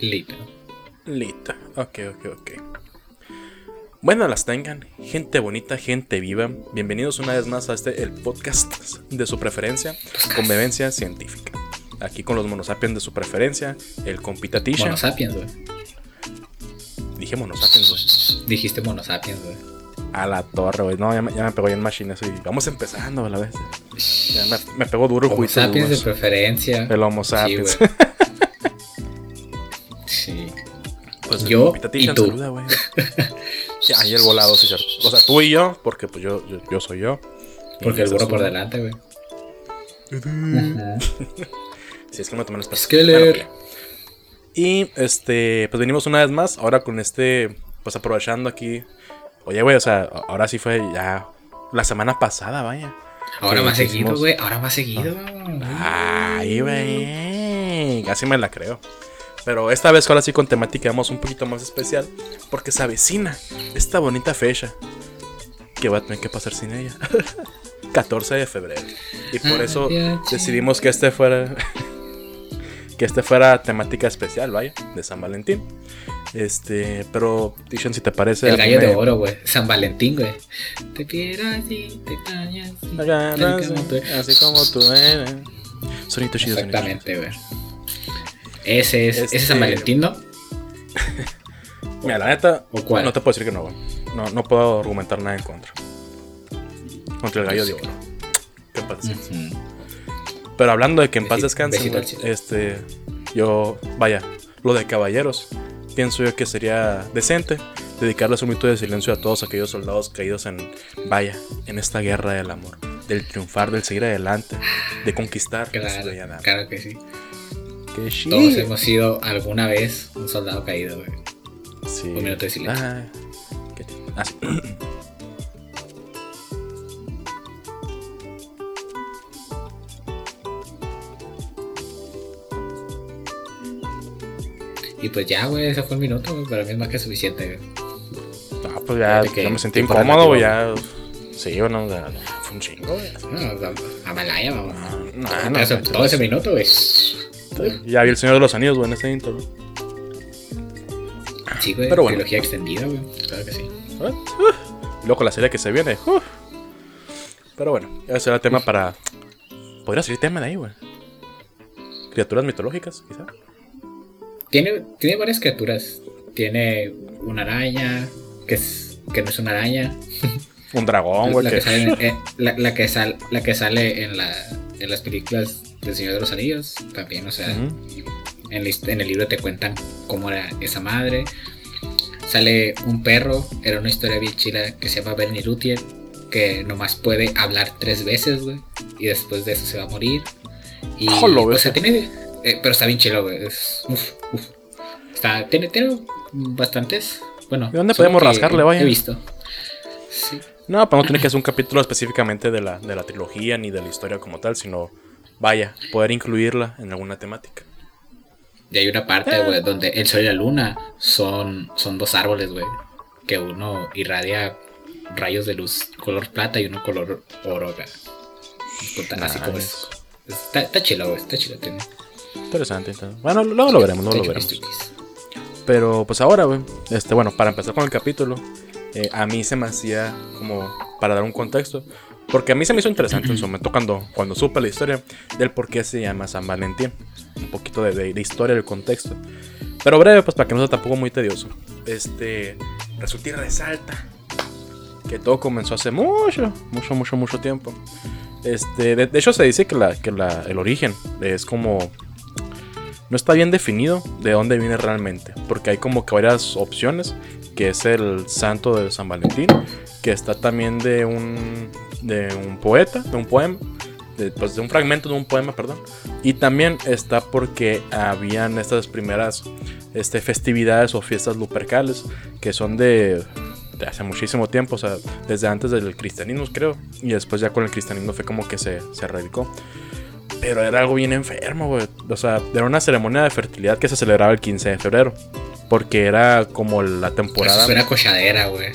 Lito. Lito. Ok, ok, ok. Bueno, las tengan, gente bonita, gente viva. Bienvenidos una vez más a este, el podcast de su preferencia, Convivencia Científica. Aquí con los monosapiens de su preferencia, el compita Tisha. Monosapiens, güey. Dije monosapiens, güey. Dijiste monosapiens, güey. A la torre, güey. No, ya me, ya me pegó ya en machine eso. y Vamos empezando a la vez. Ya me, me pegó duro el Homo juicio. sapiens de preferencia. El Homo sapiens. Sí. Pues Yo y tú. saluda. Sí, ahí el volado, sí, cierto. O sea, tú y yo, porque pues yo, yo, yo soy yo. Porque el burro por es delante, güey. un- Si es que me tomé las Skeller. Bueno, Y este, pues venimos una vez más, ahora con este, pues aprovechando aquí. Oye, güey, o sea, ahora sí fue ya la semana pasada, vaya. Ahora Sí, más seguido, güey. Ahora más seguido. Ay, güey. Casi me la creo. Pero esta vez, ahora sí, con temática vamos un poquito más especial. Porque se avecina esta bonita fecha. Que va a tener que pasar sin ella. 14 de febrero. Y por eso Adiós. decidimos que este fuera. que este fuera temática especial, vaya, de San Valentín. Este, pero, Tishan, si te parece. El gallo de oro, güey. San Valentín, güey. Te quiero así, te extraño así. Agarras, así como tú eres. Sonito chido. Exactamente, güey. Ese es, ese es Este- San Valentín, ¿no? Mira, la neta, ¿O cuál? no te puedo decir que no. No, no puedo argumentar nada en contra. Contra el gallo de oro. Que en paz descanse. Pero hablando de que en paz descanse, este, yo, vaya, lo de caballeros, pienso yo que sería decente dedicarles un minuto de silencio a todos aquellos soldados caídos en, vaya, en esta guerra del amor, del triunfar, del seguir adelante, de conquistar Claro, claro que sí. Que sí. Todos hemos sido alguna vez un soldado caído, güey. Sí. Un minuto de silencio. Ah, ¿qué ah, sí. Y pues ya, güey, ese fue el minuto, güey. Para mí es más que suficiente, güey. Ah, pues ya, que ya me sentí incómodo, güey, ya. Sí, bueno, fue un chingo, güey. No, a- Malaya, vamos. No, Todo no, ese- no, todo ese minuto, güey. Ya vi el Señor de los Anillos, güey, en ese intro. Sí, güey. Pero bueno. Trilogía extendida, güey. Claro que sí. ¿Eh? Y Luego con la serie que se viene. uf. Pero bueno, ese será tema para. Podría ser tema de ahí, güey. Criaturas mitológicas, quizá. Tiene, tiene varias criaturas. Tiene una araña, que, es, que no es una araña. Un dragón, güey. la, que eh, la, la que sal- la que sale en, la, en las películas del Señor de los Anillos. También, o sea, en, hist- en el libro te cuentan cómo era esa madre. Sale un perro, era una historia bien chila que se llama Bernie Luthier, que nomás puede hablar tres veces, güey. Y después de eso se va a morir. Y, Oh, lo o sea, tiene. eh, pero está bien chilo, güey. es- uf, uf. Está, tiene, tiene bastantes. Bueno, ¿De dónde podemos rascarle, vaya? He visto. Sí. No, pero no tiene que ser un capítulo específicamente de la, de la trilogía ni de la historia como tal, sino. Vaya, poder incluirla en alguna temática. Y hay una parte, Eh. güey, donde el sol y la luna son, son dos árboles, güey. Que uno irradia rayos de luz color plata y uno color oro, güey. Puta, Así como es. Está, está chilo, güey. Está chilo. Tiene. Interesante. entonces. Bueno, luego lo veremos, luego lo veremos. Pero pues ahora, güey, este, bueno, para empezar con el capítulo, eh, a mí se me hacía como para dar un contexto, porque a mí se me hizo interesante en su momento cuando, cuando supe la historia del por qué se llama San Valentín, un poquito de, de- de historia del contexto. Pero breve, pues para que no sea tampoco muy tedioso. Este, resulta y resalta que todo comenzó hace mucho, mucho, mucho, mucho tiempo. Este, de, de hecho se dice que, la, que la- el origen es como no está bien definido de dónde viene realmente, porque hay como que varias opciones, que es el santo de San Valentín, que está también de un de un poeta, de un poema, de, pues de un fragmento de un poema, perdón, y también está porque habían estas primeras este, festividades o fiestas lupercales que son de, hace muchísimo tiempo, o sea, desde antes del cristianismo creo, y después ya con el cristianismo fue como que se, se radicó. Pero era algo bien enfermo, güey. O sea, era una ceremonia de fertilidad que se celebraba el 15 de febrero. Porque era como la Eso temporada. suena cochadera, güey.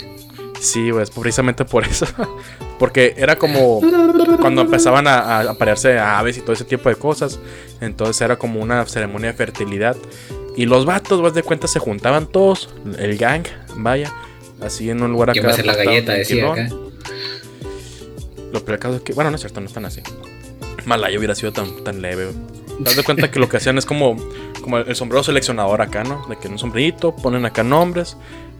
Sí, güey, es precisamente por eso. Porque era como cuando empezaban a, a aparearse aves y todo ese tipo de cosas. Entonces era como una ceremonia de fertilidad Y los vatos, vas de cuenta, se juntaban todos, el gang, vaya, así en un lugar acá. ¿Quién va a hacer la galleta? Decía acá. Lo peor caso es que, bueno, no es cierto, no están así. Malaya hubiera sido tan, tan leve. güey. Das de cuenta que lo que hacían es como, como el sombrero seleccionador acá, ¿no? De que en un sombrerito ponen acá nombres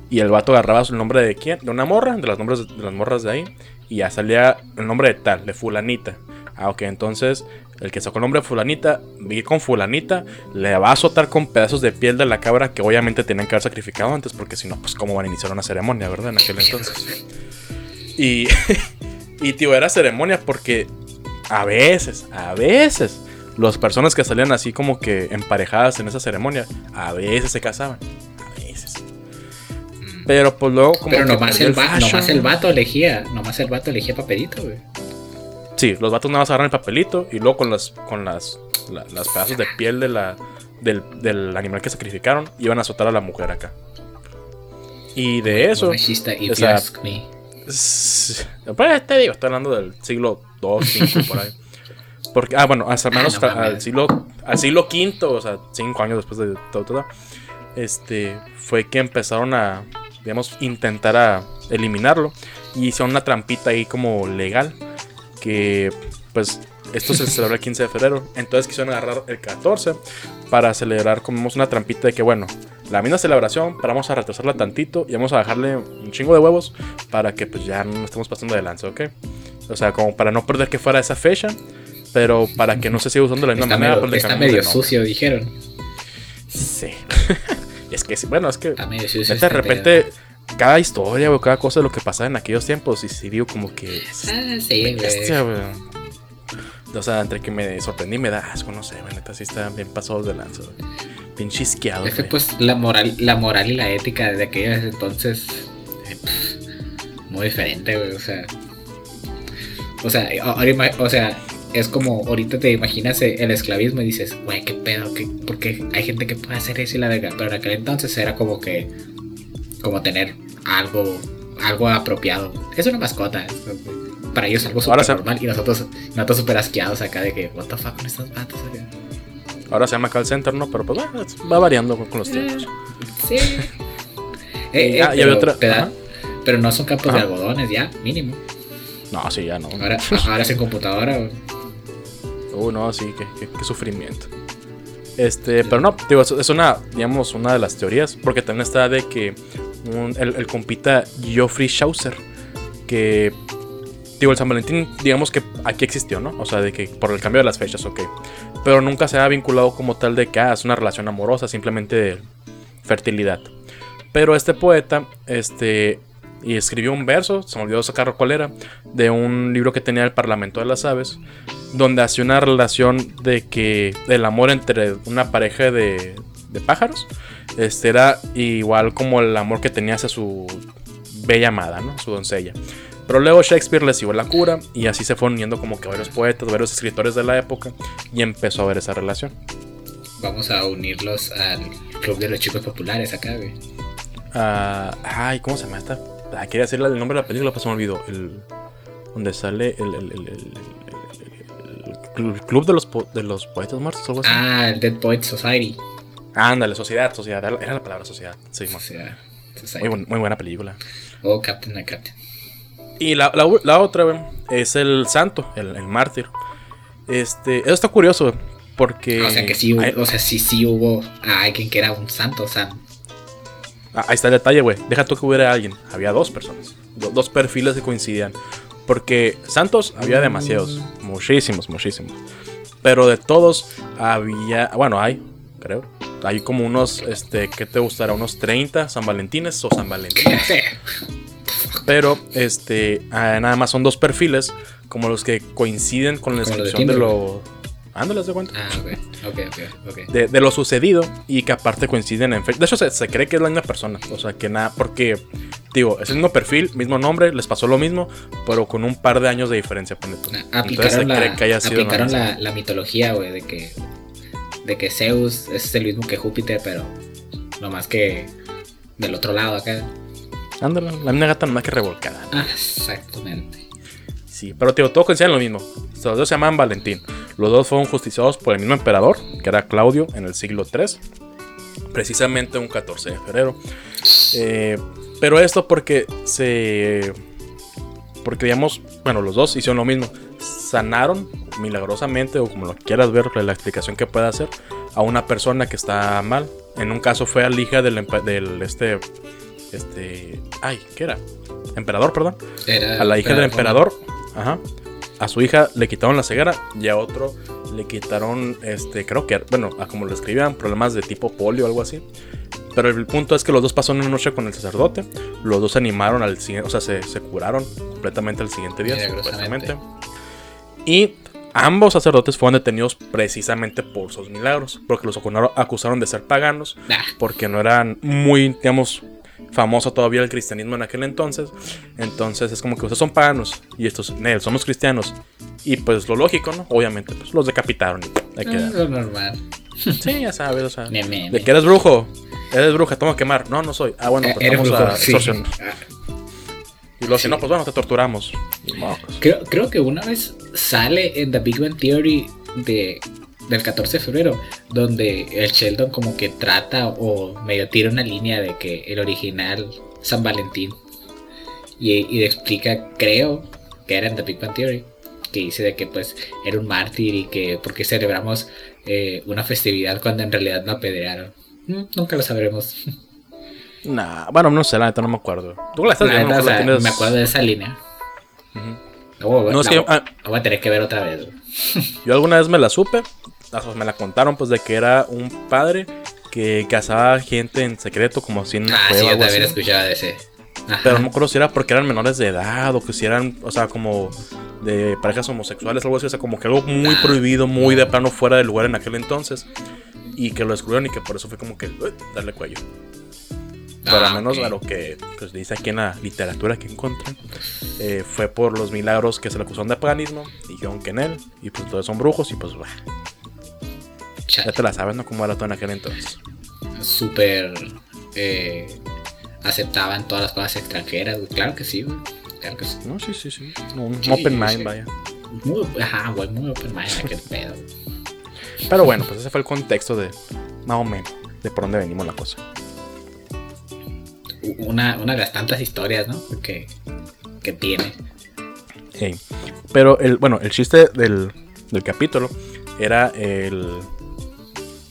y el vato agarraba el nombre de quién, de una morra, de las nombres de las morras de ahí y ya salía el nombre de tal, de fulanita. Ah, ok, entonces el que sacó el nombre de fulanita, vi con fulanita, le va a azotar con pedazos de piel de la cabra que obviamente tenían que haber sacrificado antes, porque si no, pues cómo van a iniciar una ceremonia, ¿verdad? En aquel entonces. Y, y tío, era ceremonia porque a veces, a veces, las personas que salían así como que emparejadas en esa ceremonia, a veces se casaban. A veces. Pero pues luego como Pero que nomás el, va- fashion. nomás el vato elegía, nomás el vato elegía papelito, güey. Sí, los vatos nada más agarran el papelito y luego con las con las, la- las pedazos de piel de la, del, del animal que sacrificaron iban a azotar a la mujer acá. Y de eso, if o sea, pues te digo, estoy hablando del siglo 2, 5 por ahí. Porque, ah, bueno, hasta menos no al siglo al siglo V, o sea, cinco años después de todo, todo, este, fue que empezaron a, digamos, intentar a eliminarlo. Y hicieron una trampita ahí como legal que, pues, esto se celebra el 15 de febrero, entonces quisieron agarrar el 14 para celebrar como una trampita de que, bueno, la misma celebración, pero vamos a retrasarla tantito y vamos a bajarle un chingo de huevos para que pues ya no estemos pasando de lanza, ¿ok? O sea, como para no perder que fuera esa fecha, pero para que no se siga usando de la misma Está manera. medio, pues está medio sucio, dijeron. Sí. es que bueno, es que Está medio sucio. de repente cada historia o cada cosa de lo que pasaba en aquellos tiempos y sí digo como que... Ah, sí, bestia. O sea, entre que me sorprendí y me da asco, no sé, güey, neta, sí está bien pasados de lanza. Bien chisqueado, Es que pues la moral, la moral y la ética de aquellos entonces eh, pff, muy diferente, güey. O sea. O sea, o sea, es como ahorita te imaginas eh, el esclavismo y dices, güey, qué pedo, ¿Qué, porque hay gente que puede hacer eso y la verga. Pero en aquel entonces era como que como tener algo, algo apropiado. Es una mascota. Para ellos algo súper se- normal y nosotros, nosotros súper asqueados acá de que, what the fuck con estos patos acá. Ahora se llama call center, ¿no? Pero pues bueno, va variando con, los tiempos. Sí. Eh, eh, había pero, otra- da- ajá. pero no son campos de algodones, ya, mínimo. No, sí, ya no. Ahora, ahora es en computadora. Uh, no, sí, qué, sufrimiento. Este, pero no, digo, es, una, digamos, una de las teorías, porque también está de que el compita Geoffrey Chaucer, que, digo, el San Valentín, digamos que aquí existió, ¿no? O sea, de que por el cambio de las fechas, ok. Pero nunca se ha vinculado como tal de que ah, es una relación amorosa, simplemente de fertilidad. Pero este poeta, este, y escribió un verso, se me olvidó sacar cuál era, de un libro que tenía el Parlamento de las Aves, donde hacía una relación de que el amor entre una pareja de, de pájaros este era igual como el amor que tenía hacia su bella amada, ¿no? Su doncella. Pero luego Shakespeare les dio la cura y así se fueron uniendo como que varios poetas, varios escritores de la época y empezó a ver esa relación. Vamos a unirlos al club de los chicos populares acá, güey. Ah, ay, ¿cómo se llama esta? Ah, quería decirle el nombre de la película, pero se me olvidó. El, donde sale el, el- el- el- el- el club de los, po- de los poetas muertos, algo así. Ah, el Dead Poet Society. Ándale, sociedad, sociedad. Era la palabra sociedad. Sí, O Society. muy, buen- muy buena película. Oh, Captain and Captain. Y la, la la otra, es el santo, el, el mártir. Este, eso está curioso, porque... o sea que sí, hubo- ahí, o sea, sí, sí hubo a alguien que era un santo, o sea, ah, ahí está el detalle, güey. Deja tú que hubiera alguien. Había dos personas. do- dos perfiles que coincidían. Porque santos había demasiados. Muchísimos, muchísimos. Pero de todos había... Bueno, hay, creo. Hay como unos, este, ¿qué te gustará? Unos 30 San Valentines o San Valentín. Pero este ah, nada más son dos perfiles como los que coinciden con la los descripción de, Tinder, lo. Ándale, de cuenta. ah, ok, ok, ok, ok. De, de lo sucedido y que aparte coinciden en fecha. De hecho, se, se cree que es la misma persona. O sea, que nada, porque, digo, es el mismo perfil, mismo nombre, les pasó lo mismo, pero con un par de años de diferencia. Ah, Entonces se Aplicaron, cree la, que haya sido aplicaron la la, la mitología, güey, de que, de que Zeus es el mismo que Júpiter, pero no más que del otro lado acá. Ándale, la misma gata nomás que revolcada. Ah, exactamente. Sí, pero digo, todos coinciden en lo mismo. Los dos se llaman Valentín. Los dos fueron justiciados por el mismo emperador, que era Claudio, en el siglo III. precisamente un 14 de febrero. Eh, pero esto porque se... Porque digamos, bueno, los dos hicieron lo mismo. Sanaron milagrosamente, o como lo quieras ver, la explicación que pueda hacer, a una persona que está mal. En un caso fue a la hija del, del este... Este... Ay, ¿qué era? Emperador, perdón. a la hija del emperador. Ajá. A su hija le quitaron la ceguera y a otro le quitaron, este, creo que, bueno, a como lo escribían, problemas de tipo polio o algo así. Pero el punto es que los dos pasaron una noche con el sacerdote. Los dos se animaron al siguiente, o sea, se, curaron completamente el siguiente día, supuestamente. Y ambos sacerdotes fueron detenidos precisamente por sus milagros. Porque los acusaron de ser paganos. Porque no eran muy, digamos, famoso todavía el cristianismo en aquel entonces. Entonces es como que ustedes son paganos y estos, somos cristianos. Y pues lo lógico, ¿no? Obviamente, pues los decapitaron. Y ah, lo normal. Sí, ya sabes, o sea. De que eres brujo. Eres bruja, tengo que quemar. No, no soy. Ah, bueno, pues vamos a Y luego, si no, pues bueno, te torturamos. Creo, creo que una vez sale en The Big Bang Theory de del 14 de febrero, donde el Sheldon como que trata o medio tira una línea de que el original San Valentín y, explica, creo, que era en The Big Bang Theory, que dice de que pues era un mártir y que porque celebramos eh, una festividad cuando en realidad no apedrearon. Mm, nunca lo sabremos. Nah, bueno, no sé, la neta no me acuerdo. ¿Tú la estás viendo? Me acuerdo de esa línea. no, es que, ah, voy a tener que ver otra vez. Yo alguna vez me la supe, me la contaron pues de que era un padre que casaba gente en secreto como si en una ah, sí, yo también escuchaba de ese. Pero no me acuerdo si era porque eran menores de edad o que si eran, o sea, como de parejas homosexuales, algo así, o sea, como que algo muy ah. prohibido, muy de plano fuera del lugar en aquel entonces. Y que lo excluyeron y que por eso fue como que darle cuello. Pero al ah, menos a lo que pues, dice aquí en la literatura que encuentran, eh, fue por los milagros que se le acusaron de paganismo, dijeron que en él, y pues todos son brujos, y pues, ya te la sabes, ¿no? ¿Cómo era todo en aquel entonces? Súper. Eh, aceptaban todas las cosas extranjeras, Claro que sí, güey. Claro que sí. No, sí, sí, sí. un open mind, vaya. Muy, ajá, güey, muy open mind, aquel pedo. Pero bueno, pues ese fue el contexto de, más o menos, de por dónde venimos la cosa. Una, una de las tantas historias, ¿no? Que, que tiene. Pero el, bueno, el chiste del, del capítulo era el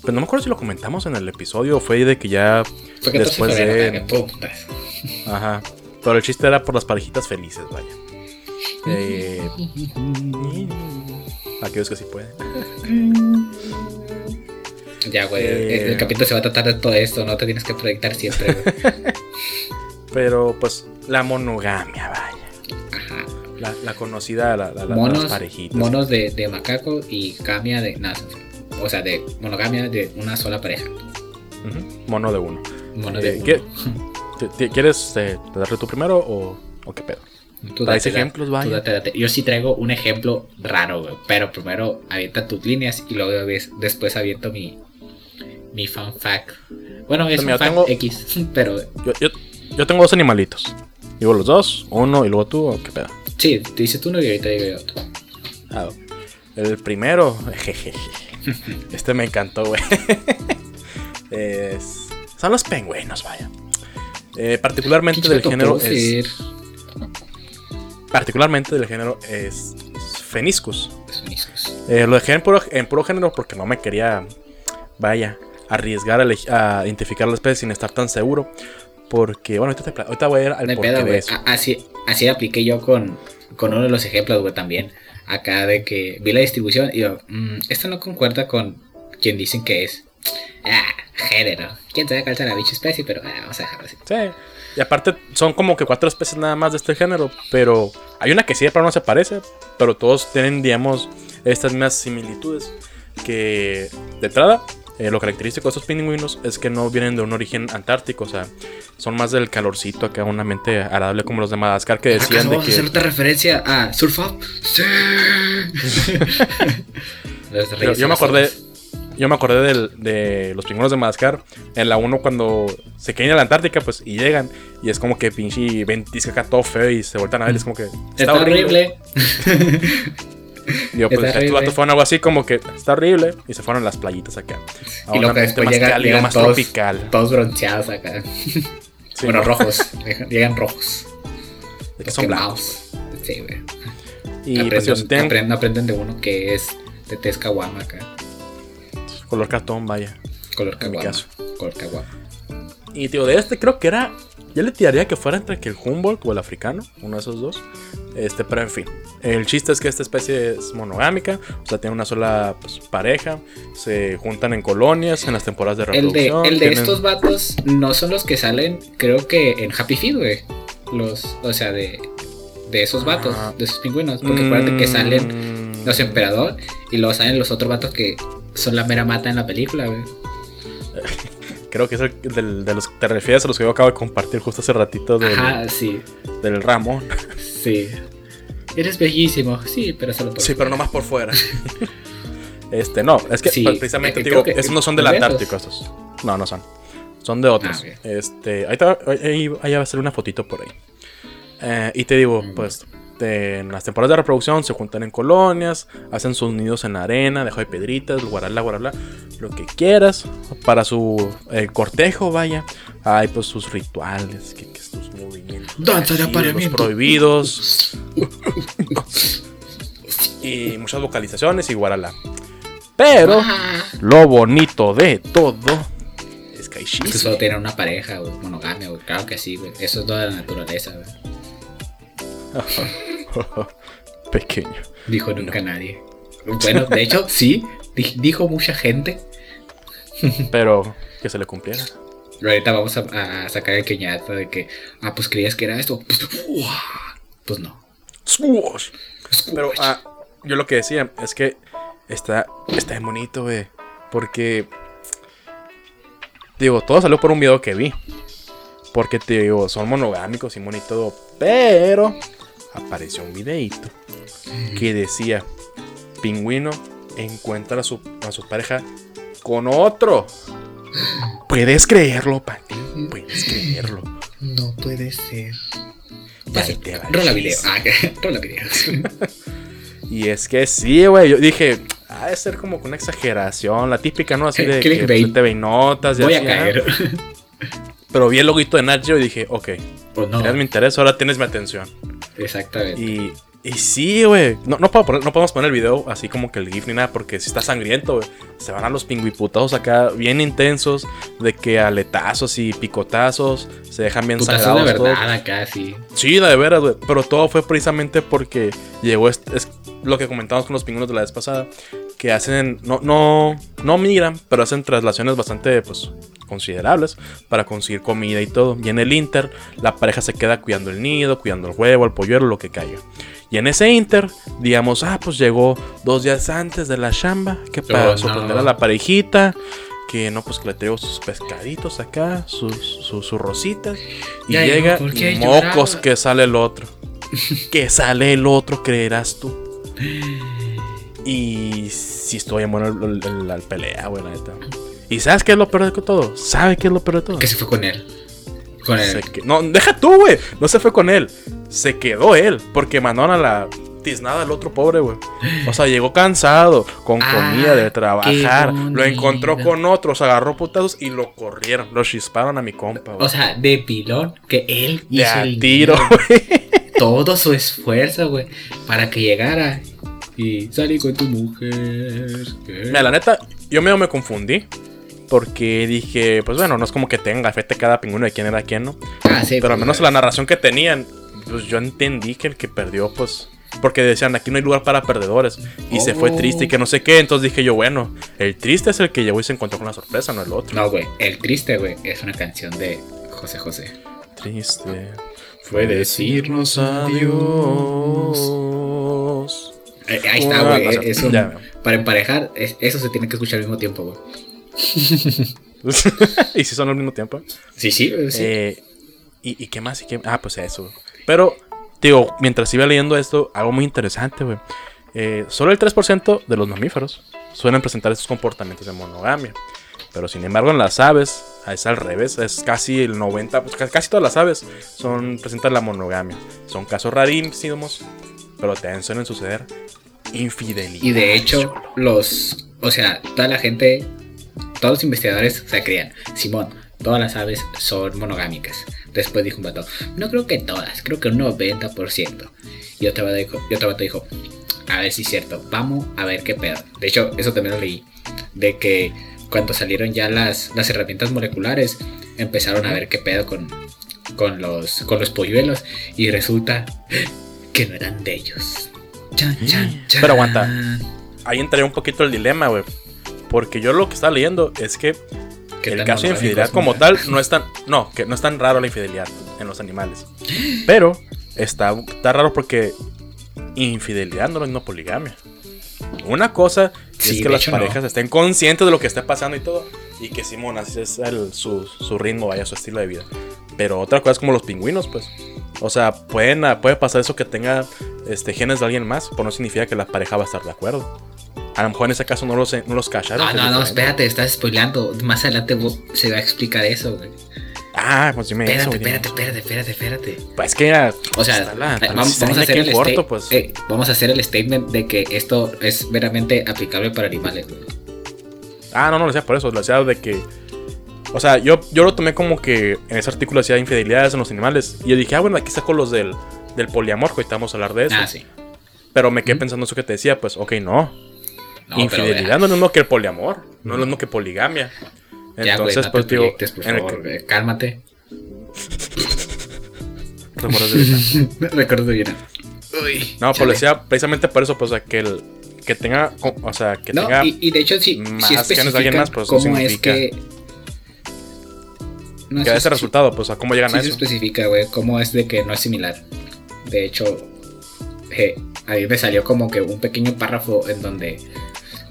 pero no me acuerdo si lo comentamos en el episodio. Fue de que ya después de. Ajá. Pero el chiste era por las parejitas felices, vaya. Eh... Aquellos que sí pueden. Ya, güey. El eh, capítulo se va a tratar de todo esto. No te tienes que proyectar siempre, Pero pues la monogamia, vaya. Ajá. La, conocida, la, la, monos, las parejitas. Monos de, de, macaco y camia de. Nada, o sea, de monogamia de una sola pareja. Mono de uno. Mono de eh, uno. ¿Quieres eh, darle tú primero o, o qué pedo? Tú ejemplos, vaya. Yo sí traigo un ejemplo raro, pero primero avienta tus líneas y luego después aviento mi, mi fan fact. Bueno, es un fact X, pero. Yo, yo, tengo dos animalitos. Digo los dos, uno y luego tú, o qué pedo. Sí, te dices tú uno y ahorita digo yo otro. Ah, el primero, jejeje. este me encantó, güey. son los pingüinos, vaya. Eh, particularmente del género es. Particularmente del género es Feniscus. Eh, lo dejé en puro, género porque no me quería, vaya, arriesgar a, identificar la especie sin estar tan seguro. Porque, bueno, ahorita, voy a ir al porqué de eso. Así, así apliqué yo con, con uno de los ejemplos, güey, también acá de que vi la distribución y yo, mm, esto no concuerda con quien dicen que es. Ah, género. ¿Quién sabe cuál la bicha especie? Pero ah, vamos a dejarlo así. Sí. Y aparte son como que cuatro especies nada más de este género, pero hay una que sí de no se parece, pero todos tienen, digamos, estas mismas similitudes. Que de entrada eh, lo característico de estos pingüinos es que no vienen de un origen antártico, o sea, son más del calorcito acá, una mente agradable como los de Madagascar que decían de que. hacer otra referencia a Surf Up? ¡Sí! yo, me acordé. Yo me acordé de los pingüinos de Madagascar en la 1 cuando se caen a la Antártica, pues, y llegan. Y es como que pinche ventisca acá todo feo y se vueltan a ver. Es como que. Está, horrible. Digo, pues horrible. vatos fueron algo así como que está horrible y se fueron las playitas acá. A Y luego ambiente después llega- cálido, llegan más todos- tropical. Todos bronceados acá. Sí, bueno, ¿no? rojos. Llegan rojos. De que Los son quemados. blancos. Sí, güey. Y aprenden, pues aprenden, aprenden de uno que es de tez caguama acá. color cartón, vaya. Color caguama. Color caguama. Y tío, de este creo que era. Yo le tiraría que fuera entre que el Humboldt o el africano, uno de esos dos. Este, pero en fin. El chiste es que esta especie es monogámica, o sea, tiene una sola pues, pareja. Se juntan en colonias en las temporadas de El de, reproducción. el de tienen- estos vatos no son los que salen, creo que en Happy Feet, güey. Los, o sea, de, de esos vatos, Ah. de esos pingüinos. Porque acuérdate que salen Mm, los emperador y luego salen los otros vatos que son la mera mata en la película, güey. Creo que es el del- de los que te refieres a los que yo acabo de compartir justo hace ratito del, Ajá, sí, del Ramón. sí. Eres bellísimo, sí, pero solo por Sí, pero nomás por fuera. este, no, es que Sí, pues, precisamente eh, digo, que- esos no son del ¿de esos? Antártico, estos. No, no son. Son de otros. Ah. Este, ahí, te- ahí, ahí va a salir una fotito por ahí. Eh, y te digo, Mm. pues, de- en las temporadas de reproducción se juntan en colonias, hacen sus nidos en la arena, dejo de piedritas, guarala, guarala, lo que quieras. Para su eh, cortejo, vaya. Hay pues sus rituales, que, que sus movimientos. Danza de los apareamiento. prohibidos. y muchas vocalizaciones y guarala. Pero lo bonito de todo es que hay solo tienen una pareja, güey, monogamia, güey. Claro que sí, güey. Eso es toda la naturaleza, güey. Pequeño. Dijo nunca nadie. Bueno, de hecho, sí. di- Dijo mucha gente. Pero que se le cumpliera. Pero ahorita vamos a, a sacar el queñazo de que, ah, pues creías que era esto. Pues, pues no. Pero ah, yo lo que decía es que está, está bonito, güey. Porque, digo, todo salió por un video que vi. Porque te digo, son monogámicos y bonito todo. Pero apareció un videito que decía: Pingüino encuentra a su, a su pareja con otro. Puedes creerlo, Pati. Puedes creerlo. No puede ser. Ahí te va el Rola video. Ah, rola video. Y es que sí, güey. Yo dije, ha de ser como que una exageración. La típica, ¿no? Así de que te ven notas. y Voy a caer. Pero vi el loguito de Nat Geo y dije, ok, Pues no. tenías mi interés, ahora tienes mi atención. Exactamente. Y, y sí, güey. No, no, puedo poner- no podemos poner el video así como que el GIF ni nada, porque si está sangriento, güey. Se van a los pingüiputazos acá bien intensos, de que aletazos y picotazos se dejan bien Putazos de todos. verdad acá, sí. Sí, la de veras, güey. Pero todo fue precisamente porque llegó este, es lo que comentamos con los pingüinos de la vez pasada. Que hacen, no, no, no migran, pero hacen traslaciones bastante, pues, considerables para conseguir comida y todo. Y en el Inter, la pareja se queda cuidando el nido, cuidando el huevo, el polluelo, lo que caiga. Y en ese Inter, digamos, ah, pues llegó dos días antes de la chamba, que para Oh, no. sorprender a la parejita. Que no, pues que le traigo sus pescaditos acá, sus, sus, sus rositas. Y Ya llega y lloraba. mocos que sale el otro. que sale el otro, creerás tú. Y si estoy en bueno la pelea, güey, la neta. ¿Y sabes qué es lo peor de todo? ¿Sabe qué es lo peor de todo? Que se fue con él. Con él. que- No, deja tú, güey. No se fue con él. Se quedó él. Porque mandaron a la tiznada al otro pobre, güey. O sea, llegó cansado, con Ah, comida de trabajar. Lo encontró con otros, agarró putazos y lo corrieron. Lo chisparon a mi compa, güey. O sea, de pilón, que él de hizo a el tiro, güey. todo su esfuerzo, güey, para que llegara. Y salí con tu mujer. Mira, la neta, yo medio me confundí. Porque dije, pues bueno, no es como que tenga efecto cada pingüino de quién era quién, ¿no? Ah, sí, Pero al pues, menos la narración que tenían, pues yo entendí que el que perdió, pues. Porque decían, aquí no hay lugar para perdedores. Y se fue Oh. triste y que no sé qué. Entonces dije yo, bueno, el triste es el que llegó y se encontró con la sorpresa, no el otro. No, güey, el triste, güey, es una canción de José José. Triste. Fue decirnos adiós. Eh, ahí está, güey. canción. Es un- Ya veo. para emparejar, es- eso se tiene que escuchar al mismo tiempo, güey. y si son al mismo tiempo. Sí, sí. Eh, ¿y, y qué más? ¿Y qué? Ah, pues eso. Pero, digo, mientras iba leyendo esto, algo muy interesante, güey. Eh, solo el 3% de los mamíferos suelen presentar estos comportamientos de monogamia. Pero sin embargo, en las aves es al revés. Es casi el 90%, pues, ca- casi todas las aves son, presentan la monogamia. Son casos rarísimos, pero también suelen suceder Infidelidad. Y de hecho, los, o sea, toda la gente, todos los investigadores se creían, Simón, todas las aves son monogámicas. Después dijo un vato, no creo que todas, creo que un 90%. Y otro vato dijo, y otro vato dijo a ver si es cierto, vamos a ver qué pedo. De hecho, eso también lo leí, de que cuando salieron ya las, las herramientas moleculares, empezaron a ver qué pedo con, con, los, con los polluelos y resulta que no eran de ellos. Chan, chan, chan. Pero aguanta. Ahí entraría un poquito el dilema, güey. Porque yo lo que estaba leyendo es que ¿Qué el caso de infidelidad como tal no es tan. No, que no es tan raro la infidelidad en los animales. Pero está, está raro porque infidelidad no es no poligamia. Una cosa Sí, es que las no. parejas estén conscientes de lo que está pasando y todo. Y que Simón, así es el- su, su ritmo, vaya, su estilo de vida. Pero otra cosa es como los pingüinos, pues. O sea, pueden, puede pasar eso que tenga este, genes de alguien más, pero no significa que la pareja va a estar de acuerdo. A lo mejor en ese caso no los, no los cacharon. No, no, no, espérate, estás spoileando. Más adelante se va a explicar eso, güey. Ah, pues dime eso. Espérate, güey, espérate, espérate, espérate, espérate. Pues es que ya. O sea, está la- tal vamos, vez vamos a está hacer en el corto, sta- pues. eh, vamos a hacer el statement de que esto es veramente aplicable para animales, güey. Ah, no, no lo decía por eso, lo decía de que. O sea, yo, yo lo tomé como que en ese artículo decía infidelidades en los animales. Y yo dije, ah, bueno, aquí saco los del, del poliamor, ahorita vamos a hablar de eso. Ah, sí. Pero me quedé pensando eso que te decía, pues, ok, no. No, Infidelidad no es lo mismo que el poliamor, no es lo mismo que poligamia. Ya, Entonces, güey, no pues te digo, por en favor, güey. Cálmate. recuerdos de vida. Recuerdo bien. Uy. No, pues decía precisamente por eso, pues, o sea, que el que tenga, o sea, que No, tenga y, y de hecho, sí, más de alguien más, pues, cómo es que. No que da sí- ese resultado, pues, a cómo llegan Sí a se eso. especifica, güey, cómo es de que no es similar. De hecho, eh, a mí me salió como que un pequeño párrafo en donde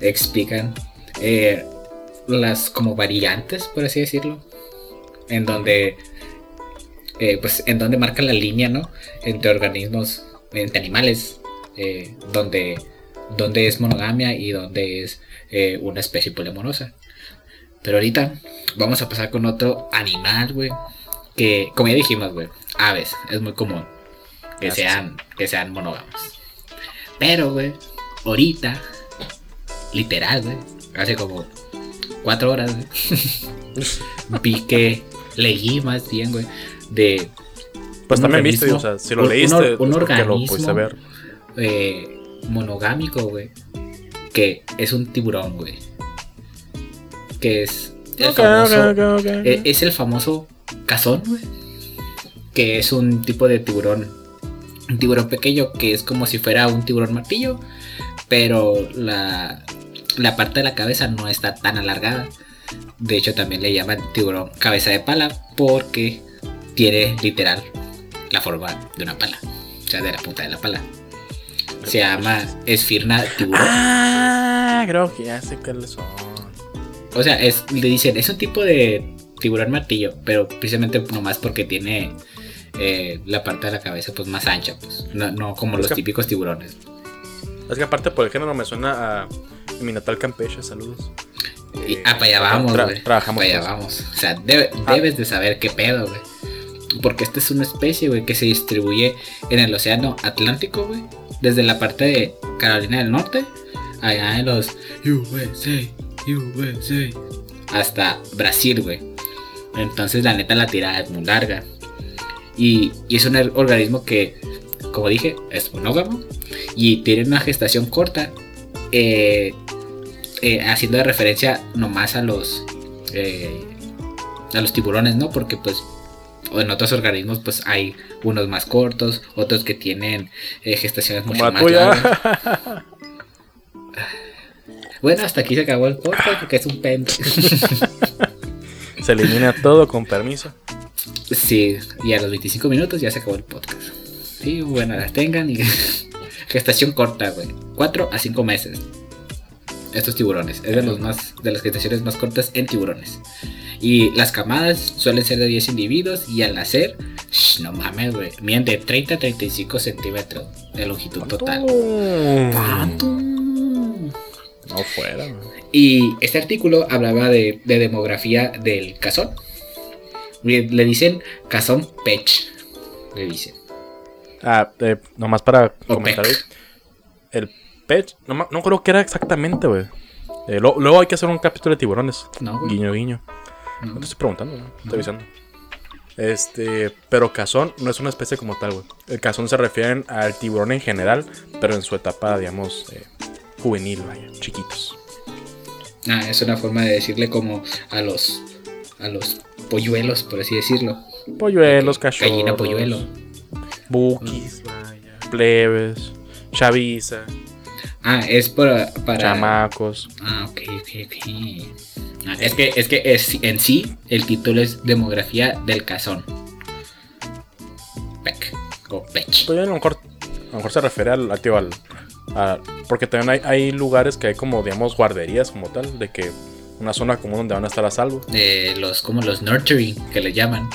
explican eh, las como variantes, por así decirlo. En donde, eh, pues, en donde marcan la línea, ¿no? Entre organismos, entre animales, eh, donde, donde es monogamia y donde es una especie poliamorosa. Pero ahorita vamos a pasar con otro animal, güey. Que, como ya dijimos, güey, aves, es muy común que sean, que sean monógamos. Pero, güey, ahorita, literal, güey, hace como cuatro horas, güey, vi que leí más bien, güey, de Pues también viste, o sea, si lo un- leíste, un un lo organismo pudiste ver. eh, monogámico, güey, que es un tiburón, güey. Que es el famoso, eh, es el famoso cazón, güey. Que es un tipo de tiburón. Un tiburón pequeño que es como si fuera un tiburón martillo. Pero la, la parte de la cabeza no está tan alargada. De hecho, también le llaman tiburón cabeza de pala. Porque tiene literal la forma de una pala. O sea, de la punta de la pala. Se llama Esfirna tiburón. Ah, creo que ya sé cuáles son. O sea, es, le dicen, es un tipo de tiburón martillo, pero precisamente nomás porque tiene eh, la parte de la cabeza pues más ancha, pues. No, no como Es los que- típicos tiburones. Es que aparte por el género me suena a mi natal Campeche, saludos. Y, Eh, ah, para allá vamos, tra- güey. Trabajamos Para allá vamos. O sea, debe- Ah. debes de saber qué pedo, güey. Porque esta es una especie, güey, que se distribuye en el océano Atlántico, güey. Desde la parte de Carolina del Norte, allá en los USA, USA, hasta Brasil, güey. Entonces, la neta, la tirada es muy larga. Y, y es un organismo que, como dije, es monógamo y tiene una gestación corta. eh, eh, haciendo de referencia nomás a los eh, a los tiburones, ¿no? Porque pues en otros organismos pues hay unos más cortos, otros que tienen eh, gestaciones mucho más largas. Bueno, hasta aquí se acabó el podcast porque es un pen. Se elimina todo con permiso. sí, y a los 25 minutos ya se acabó el podcast. Sí, bueno, las tengan y gestación corta, güey. 4 a 5 meses. Estos tiburones, es de los más de las gestaciones más cortas en tiburones. Y las camadas suelen ser de 10 individuos y al nacer, shh, no mames, güey, miden de 30 a 35 centímetros de longitud total. ¿Cuánto? No fuera, güey. Y este artículo hablaba de, de demografía del cazón. Le, dicen cazón pech. Le dicen. Ah, eh, nomás para O comentar pec. El pech. No, no creo que era exactamente, güey. Eh, lo- luego hay que hacer un capítulo de tiburones. No, güey. Guiño, guiño. No. No te estoy preguntando, güey. Estoy avisando. Este, pero cazón no es una especie como tal, güey. El cazón se refieren al tiburón en general, pero en su etapa, digamos, eh, juvenil, vaya, chiquitos. Ah, es una forma de decirle como a los a los polluelos, por así decirlo. Polluelos, cachorros. Gallina polluelo. Vaya, plebes, chaviza, Ah, es para, para chamacos. Ah, ok, ok, ok. Ah, es que, es que es, en sí el título es Demografía del Cazón. Peck. O Pech. Pues a lo mejor, a lo mejor se refiere al, al, tío, al- a- porque también hay, hay lugares que hay como, digamos, guarderías como tal, de que una zona común donde van a estar a salvo. De los, como los nurturing, que le llaman.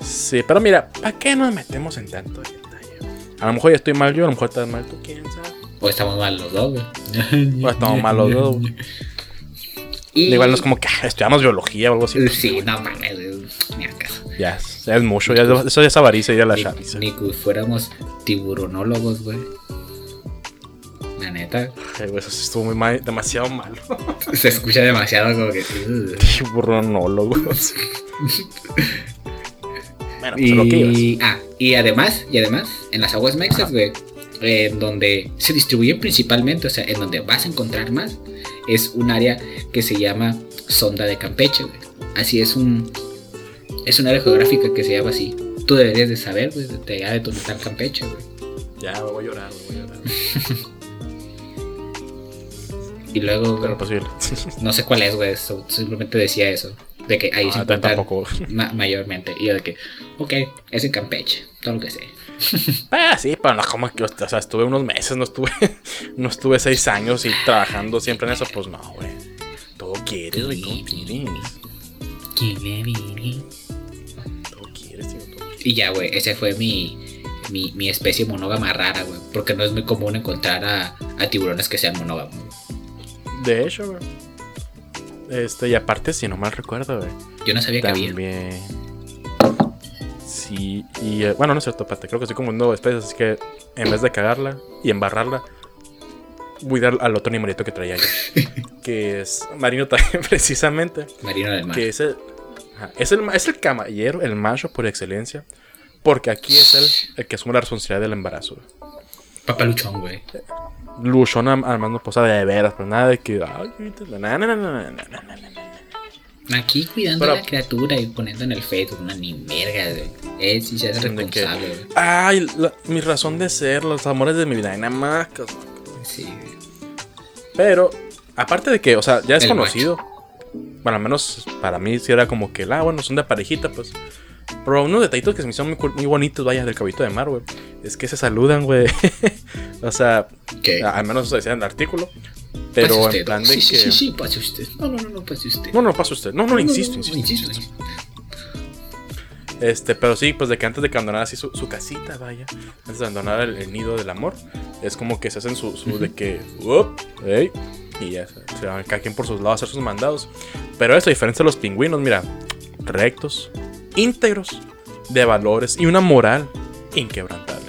Sí, pero mira, ¿para qué nos metemos en tanto detalle? A lo mejor ya estoy mal yo, a lo mejor estás mal tú, quién sabe. O estamos mal los dos, güey. O estamos mal los dos, güey. Y... Igual no es como que ah, estudiamos biología o algo así. Sí, no mames, ni acaso. Ya, es- ya es mucho, ya es- eso ya es avaricia y ya la chaviza. ni que fuéramos tiburonólogos, güey. La neta, Ay, güey, Eso sí estuvo muy mal, demasiado malo. se escucha demasiado como que. Tiburonólogos. bueno, pues a lo que ibas. Y, ah, y además, y además, en las aguas mexas, güey, en donde se distribuyen principalmente, o sea, en donde vas a encontrar más, es un área que se llama Sonda de Campeche, güey. Así es un. Es un área geográfica que se llama así. Tú deberías de saber, güey, de allá de donde está el Campeche, güey. Ya, me voy a llorar, me voy a llorar. Y luego, Pero posible. no sé cuál es, güey, simplemente decía eso. De que ahí se Ah, tampoco. ma- mayormente. Y yo de que, ok, es en Campeche, todo lo que sé. Ah, sí, pero no como que, o sea, estuve unos meses, no estuve, no estuve seis años y trabajando siempre en eso, pues no, güey. Todo quieres, güey, todo quieres. Todo quieres, tío, todo quieres. Y ya, güey, ese fue mi, mi, mi especie monógama rara, güey. Porque no es muy común encontrar a, a tiburones que sean monógamos. De hecho, güey. Este, y aparte, si no mal recuerdo, güey. Yo no sabía que había. Y eh, bueno, no es cierto, pate. Creo que estoy como un nuevo especies, así que en vez de cagarla y embarrarla, voy a dar al otro animalito que traía yo. que es marino también, precisamente. Marino del mar. Que es el, ajá, es el, es el caballero, el macho por excelencia. Porque aquí es el, el que asume la responsabilidad del embarazo. güey. Papaluchón, güey. Luchón armando posada de veras, pero nada de que. Ay, na, na, na, Aquí cuidando Pero- a la criatura y poniendo en el Facebook una ni verga, güey. Sí se hace responsable, güey. Ay, la- mi razón de ser, los amores de mi vida, nada más. Sí, güey. Pero, aparte de que, o sea, ya es El conocido. Bueno, al menos para mí sí era como que, ah, bueno, son de parejita, pues. Pero unos detallitos que se me hicieron muy, muy bonitos, vaya, del caballito de mar, güey. Es que se saludan, güey. o sea, ¿Qué? al menos eso decía en el artículo. Pero Pase en plan de sí, que. Sí, sí, sí, pase usted. No, no, no, no, pase usted. No, no, pasa usted. No, no, No, insisto, no, no, insisto, insisto. Este, pero sí, pues de que antes de que abandonara así su, su casita, vaya, antes de abandonar el, el nido del amor, es como que se hacen su, su de que, "Up, ey", y ya se, se van cada quien por sus lados a hacer sus mandados. Pero eso, a diferencia de los pingüinos, mira, rectos, íntegros, de valores y una moral inquebrantable.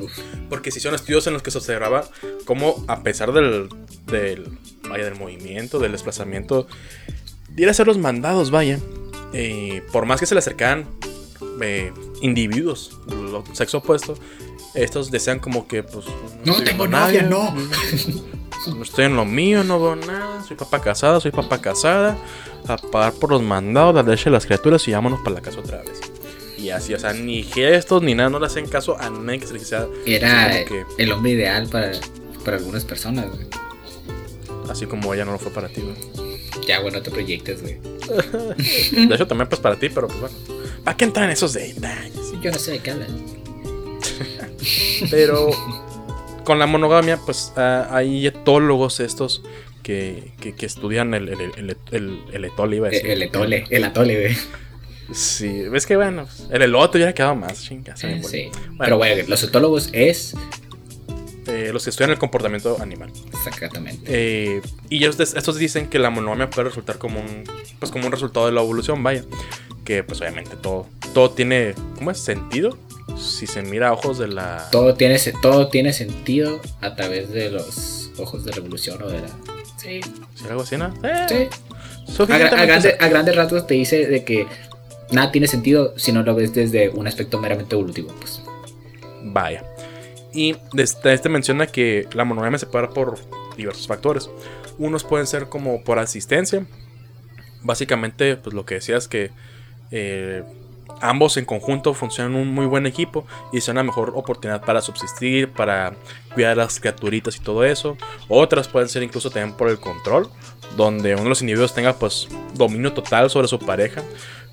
Uf. Porque si son estudios en los que se observaba cómo, a pesar del, del, vaya, del movimiento, del desplazamiento, de ir a hacer los mandados, vaya, eh, por más que se le acercaran eh, individuos del sexo opuesto, estos desean como que, pues, No estoy tengo nadie, no. no estoy en lo mío, no veo nada, soy papá casada, soy papá casada, a pagar por los mandados, la leche de las criaturas y vámonos para la casa otra vez. Y así, o sea, ni gestos ni nada, no le hacen caso a nadie que se le quisiera. Era que- el hombre ideal para, para algunas personas, güey. Así como ella no lo fue para ti, güey. Ya, bueno, no te proyectes, güey. De hecho, también pues para ti, pero pues bueno. ¿Para qué entrar en esos detalles? Yo no sé de qué hablan. Pero con la monogamia, pues ah, hay etólogos estos que, que, que estudian el, el, el, el, el etole, iba a decir. El, atole, el atole, güey. Sí, ves que bueno, pues, el elote hubiera quedado más, chinga. se me Eh, fue. sí. Bueno. Pero, güey, los etólogos es. Eh, los que estudian el comportamiento animal. Exactamente. Eh, y ellos, estos dicen que la monogamia puede resultar como un, pues como un resultado de la evolución, vaya. Que pues obviamente todo, todo tiene, ¿cómo es? Sentido. Si se mira a ojos de la... Todo tiene, se- todo tiene sentido a través de los ojos de revolución o de la. Sí. ¿Sí algo así, no? Eh, Sí. A, gra- a grande- sa- a grandes ratos te dice de que nada tiene sentido si no lo ves desde un aspecto meramente evolutivo. Pues. Vaya. Y este, este menciona que la monogamia se puede dar por diversos factores. Unos pueden ser como por asistencia. Básicamente, pues lo que decía es que eh, ambos en conjunto funcionan un muy buen equipo y es una mejor oportunidad para subsistir, para cuidar a las criaturitas y todo eso. Otras pueden ser incluso también por el control, donde uno de los individuos tenga pues dominio total sobre su pareja,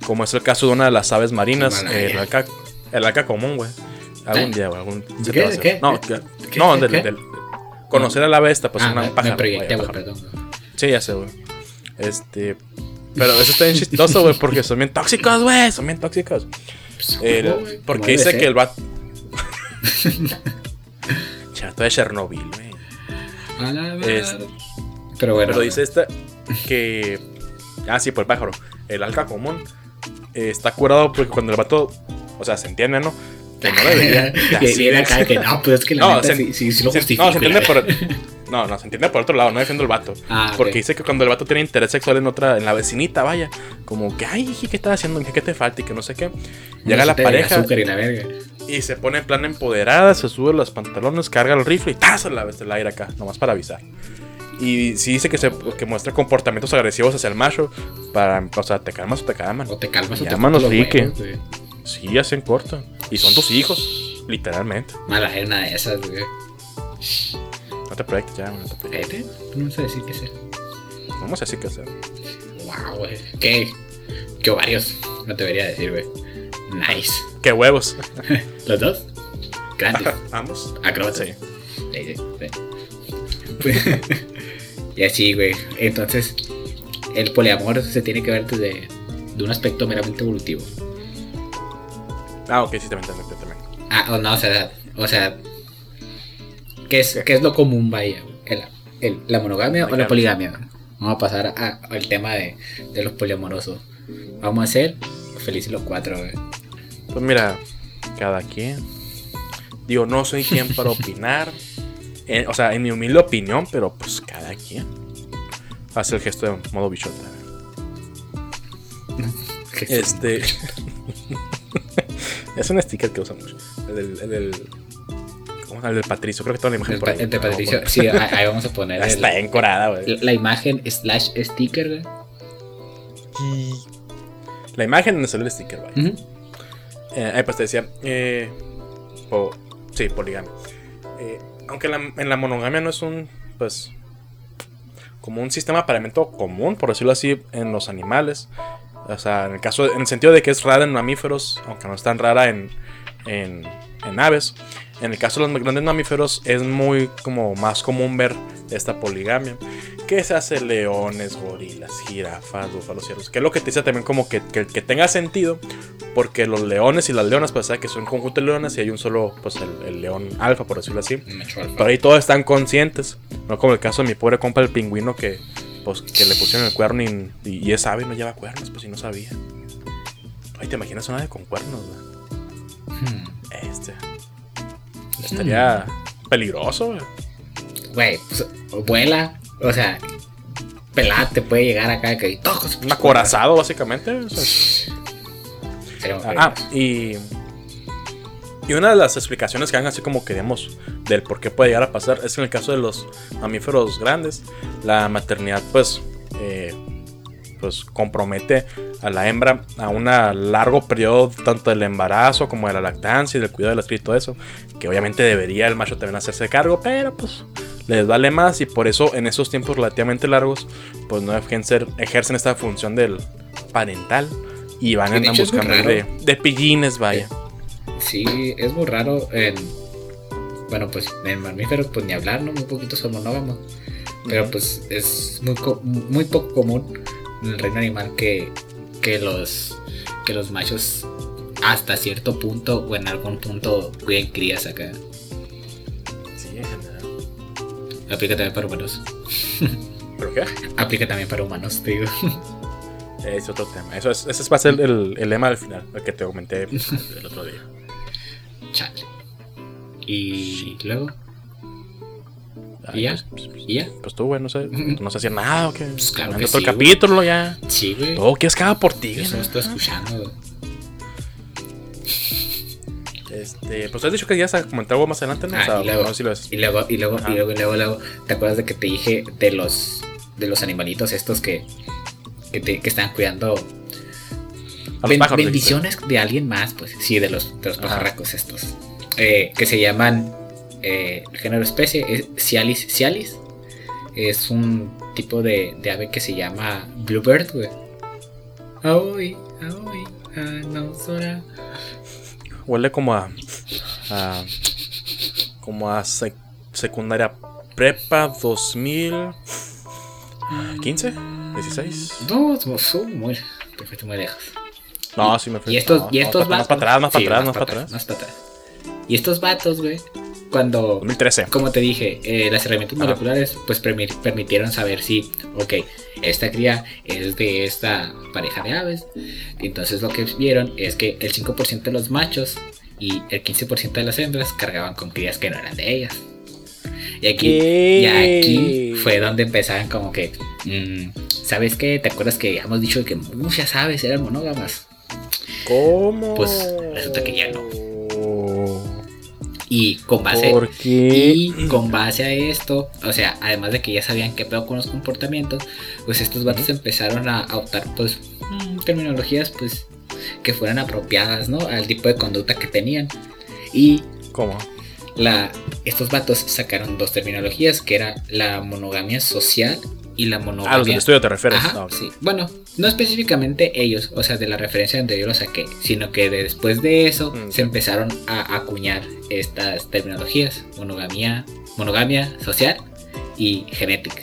como es el caso de una de las aves marinas, el alca, el alca común, güey. Algún día, güey. Algún, se ¿Qué? te va a hacer. ¿Qué? No, ¿Qué? del- conocer a la esta, pues Ah, una me, pájaro. me proyecté, vaya, güey, pájaro. perdón. Sí, ya sé, güey. Este. Pero eso está bien chistoso, güey, porque son bien tóxicos, güey. Son bien tóxicos. Pues, El- ¿cómo, güey? porque ¿Cómo debe dice ser? que el vato. Chato de Chernobyl, güey. A la Es-. Pero bueno. Pero dice esta que. Ah, sí, por el pájaro. El alca común eh, está curado porque cuando el vato. O sea, se entiende, ¿no? Que no debería. de Y acá que no, pues es que la No, neta se- sí, sí, sí lo justifico. no, se entiende por. verdad. No, no, se entiende por otro lado, no defiendo el vato. Ah. Porque dice que cuando el vato tiene interés sexual en otra, en la vecinita, vaya, como que, ay, ¿qué estás haciendo? ¿Qué te falta? Y que no sé qué. Llega la pareja y la verga. y se pone en plan empoderada, se sube los pantalones, carga el rifle y ¡tas! la vez el aire acá, nomás para avisar. Y sí dice que, se, que muestra comportamientos agresivos hacia el macho, para, o sea, te calmas o te calman. O te calmas o te cortas los huevos, güey. Sí, hacen corto. Y son tus hijos, literalmente. Mala una de esas, güey. No te proyectes ya, no te proyectes. Cállate, no sé decir qué hacer. Vamos a decir qué hacer. Wow, güey. ¿Qué? ¿Qué ovarios? No te debería decir, güey. Nice. ¡Qué huevos! ¿Los dos? Grandes. Vamos. Acróbatas. Sí. Sí, sí, sí. y así, güey. Entonces, el poliamor se tiene que ver desde de un aspecto meramente evolutivo. Ah, ok, sí, también, también, también. Ah, o no, o sea, o sea, ¿qué es, qué es lo común, vaya? El, el- ¿La monogamia o la poligamia? Vamos a pasar al tema de, de los poliamorosos. Vamos a ser felices los cuatro, güey. Pues mira, cada quien. Digo, no soy quien para opinar. Eh, o sea, en mi humilde opinión, pero pues cada quien. Hace el gesto de modo bichota. Este. es un sticker que usa mucho. El del. El del, ¿cómo se? El del Patricio. Creo que tengo la imagen El, por ahí. el de Ah, Patricio, sí, ahí vamos a poner el- Está encorada, güey. la imagen slash sticker, güey. La imagen donde sale el sticker, güey. Eh, ahí pues te decía. Eh, po- sí, poligamia. Eh, aunque la- en la monogamia no es un. Pues. Como un sistema de apareamiento común, por decirlo así, en los animales. O sea, en el caso. En el sentido de que es rara en mamíferos, aunque no es tan rara en. En, en aves. En el caso de los grandes mamíferos es muy como más común ver esta poligamia. Que se hace leones, gorilas, jirafas, búfalos, ciervos. Que es lo que te dice también como que, que, que tenga sentido. Porque los leones y las leonas, pues que son un conjunto de leones y hay un solo, pues el, el león alfa, por decirlo así. Pero ahí todos están conscientes. No como el caso de mi pobre compa el pingüino que, pues, que le pusieron el cuerno y, y, es ave no lleva cuernos, pues si no sabía. Ay, ¿te imaginas una ave con cuernos, güey? Hmm. Este. Estaría peligroso, güey. Güey, pues, vuela, o sea, pelada te puede llegar acá que. Un acorazado, básicamente. o sea, Ah, y. Y una de las explicaciones que dan así como queremos del por qué puede llegar a pasar es que en el caso de los mamíferos grandes, la maternidad pues, eh, pues compromete a la hembra a un largo periodo tanto del embarazo como de la lactancia y del cuidado de la cría y todo eso, que obviamente debería el macho también hacerse cargo, pero pues les vale más y por eso en esos tiempos relativamente largos pues no ejercen, ejercen esta función del parental y van es muy buscando de, de pillines, vaya. Sí, es muy raro en. Bueno, pues en mamíferos, pues ni hablar, ¿no? Muy poquitos son monógamos. Pero pues es muy, muy poco común en el reino animal que, que, los, que los machos hasta cierto punto o en algún punto cuiden crías acá. Sí, en general. Aplica también para humanos. ¿Pero qué? Aplica también para humanos, te digo. Es otro tema. Eso es, ese va a ser el, el lema del final, el que te comenté el otro día. Chale. Y luego. ¿Y ya? Pues, pues, ¿Y ya? pues tú, güey, no sé. No sé hacer nada o qué. Pues claro que todo el sí, güey. capítulo ya. Sí, güey. Todo que haga por ti, solo ¿no? estoy escuchando, güey. Este, pues has dicho que ya a comentar algo más adelante, ¿no? Ah, o sea, y luego, no sé si y luego, y luego, y luego, y luego, luego, ¿te acuerdas de que te dije de los de los animalitos estos que que, te, que estaban cuidando A los ben- pájaros, bendiciones de alguien más? Pues sí, de los de los pajarracos estos Eh, que se llaman eh, el género especie es Cialis Cialis es un tipo de, de ave que se llama bluebird, güey. Aoi, aoi, anausora. Huele como a. a como a sec- secundaria prepa 2015, 16. No, muy, perfecto, muy lejos. No, sí me fui. Y estos, no, y no, estos más, vatos. para atrás, más para Sí, atrás, más para pa' atrás. Más para atrás. Y estos vatos, güey, cuando. 2013. Como te dije, eh, las herramientas Ajá. moleculares pues permi- permitieron saber si, ok, esta cría es de esta pareja de aves. Entonces lo que vieron es que el 5% de los machos y el 15% de las hembras cargaban con crías que no eran de ellas. Y aquí, y aquí fue donde empezaban como que, mm, ¿sabes qué? ¿Te acuerdas que hemos dicho que muchas aves eran monógamas? ¿Cómo? Pues, resulta que ya no. Y con base, ¿Por qué? y con base a esto, o sea, además de que ya sabían qué pedo con los comportamientos, pues estos vatos empezaron a, a optar pues mm, terminologías pues que fueran apropiadas, ¿no? Al tipo de conducta que tenían. Y ¿Cómo? la, estos vatos sacaron dos terminologías, que era la monogamia social y la monogamia... Ah, los del estudio te refieres. Ajá, Ah, sí. Bueno, no específicamente ellos, o sea, de la referencia donde yo lo saqué, sino que de- después de eso Mm. se empezaron a acuñar estas terminologías, monogamia, monogamia social y genética.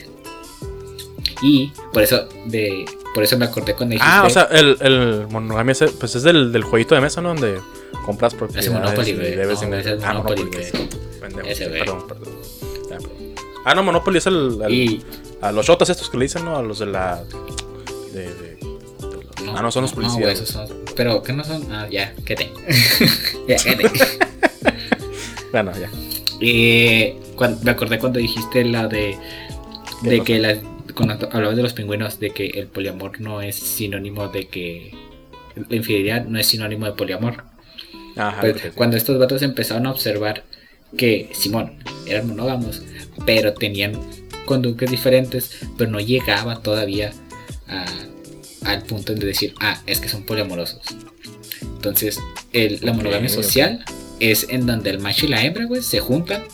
Y por eso de por eso me acordé cuando dijiste Ah, o sea, el, el monogamia pues es del, del jueguito de mesa, ¿no? Donde compras propiedades Monopoly, y debes No, en- es Ah, Monopoly, Monopoly, pendejo, sí, güey. perdón, perdón. Ah, no, Monopoly es el, el- y a los shotas estos que le dicen, ¿no? A los de la de, de- de los- ah, no, son los policías. esos son- pero ¿qué no son? Ah, ya, quédate. ya, quédate. Bueno, ya. Eh, me acordé cuando dijiste la de, ¿Qué de que las, cuando hablabas de los pingüinos, de que el poliamor no es sinónimo de que la infidelidad no es sinónimo de poliamor. Ajá, Pues, cuando estos vatos empezaron a observar que Simón eran monógamos, pero tenían conductas diferentes, pero no llegaba todavía a- al punto de decir, ah, es que son poliamorosos. Entonces, el- la monogamia social es en donde el macho y la hembra, güey, se juntan,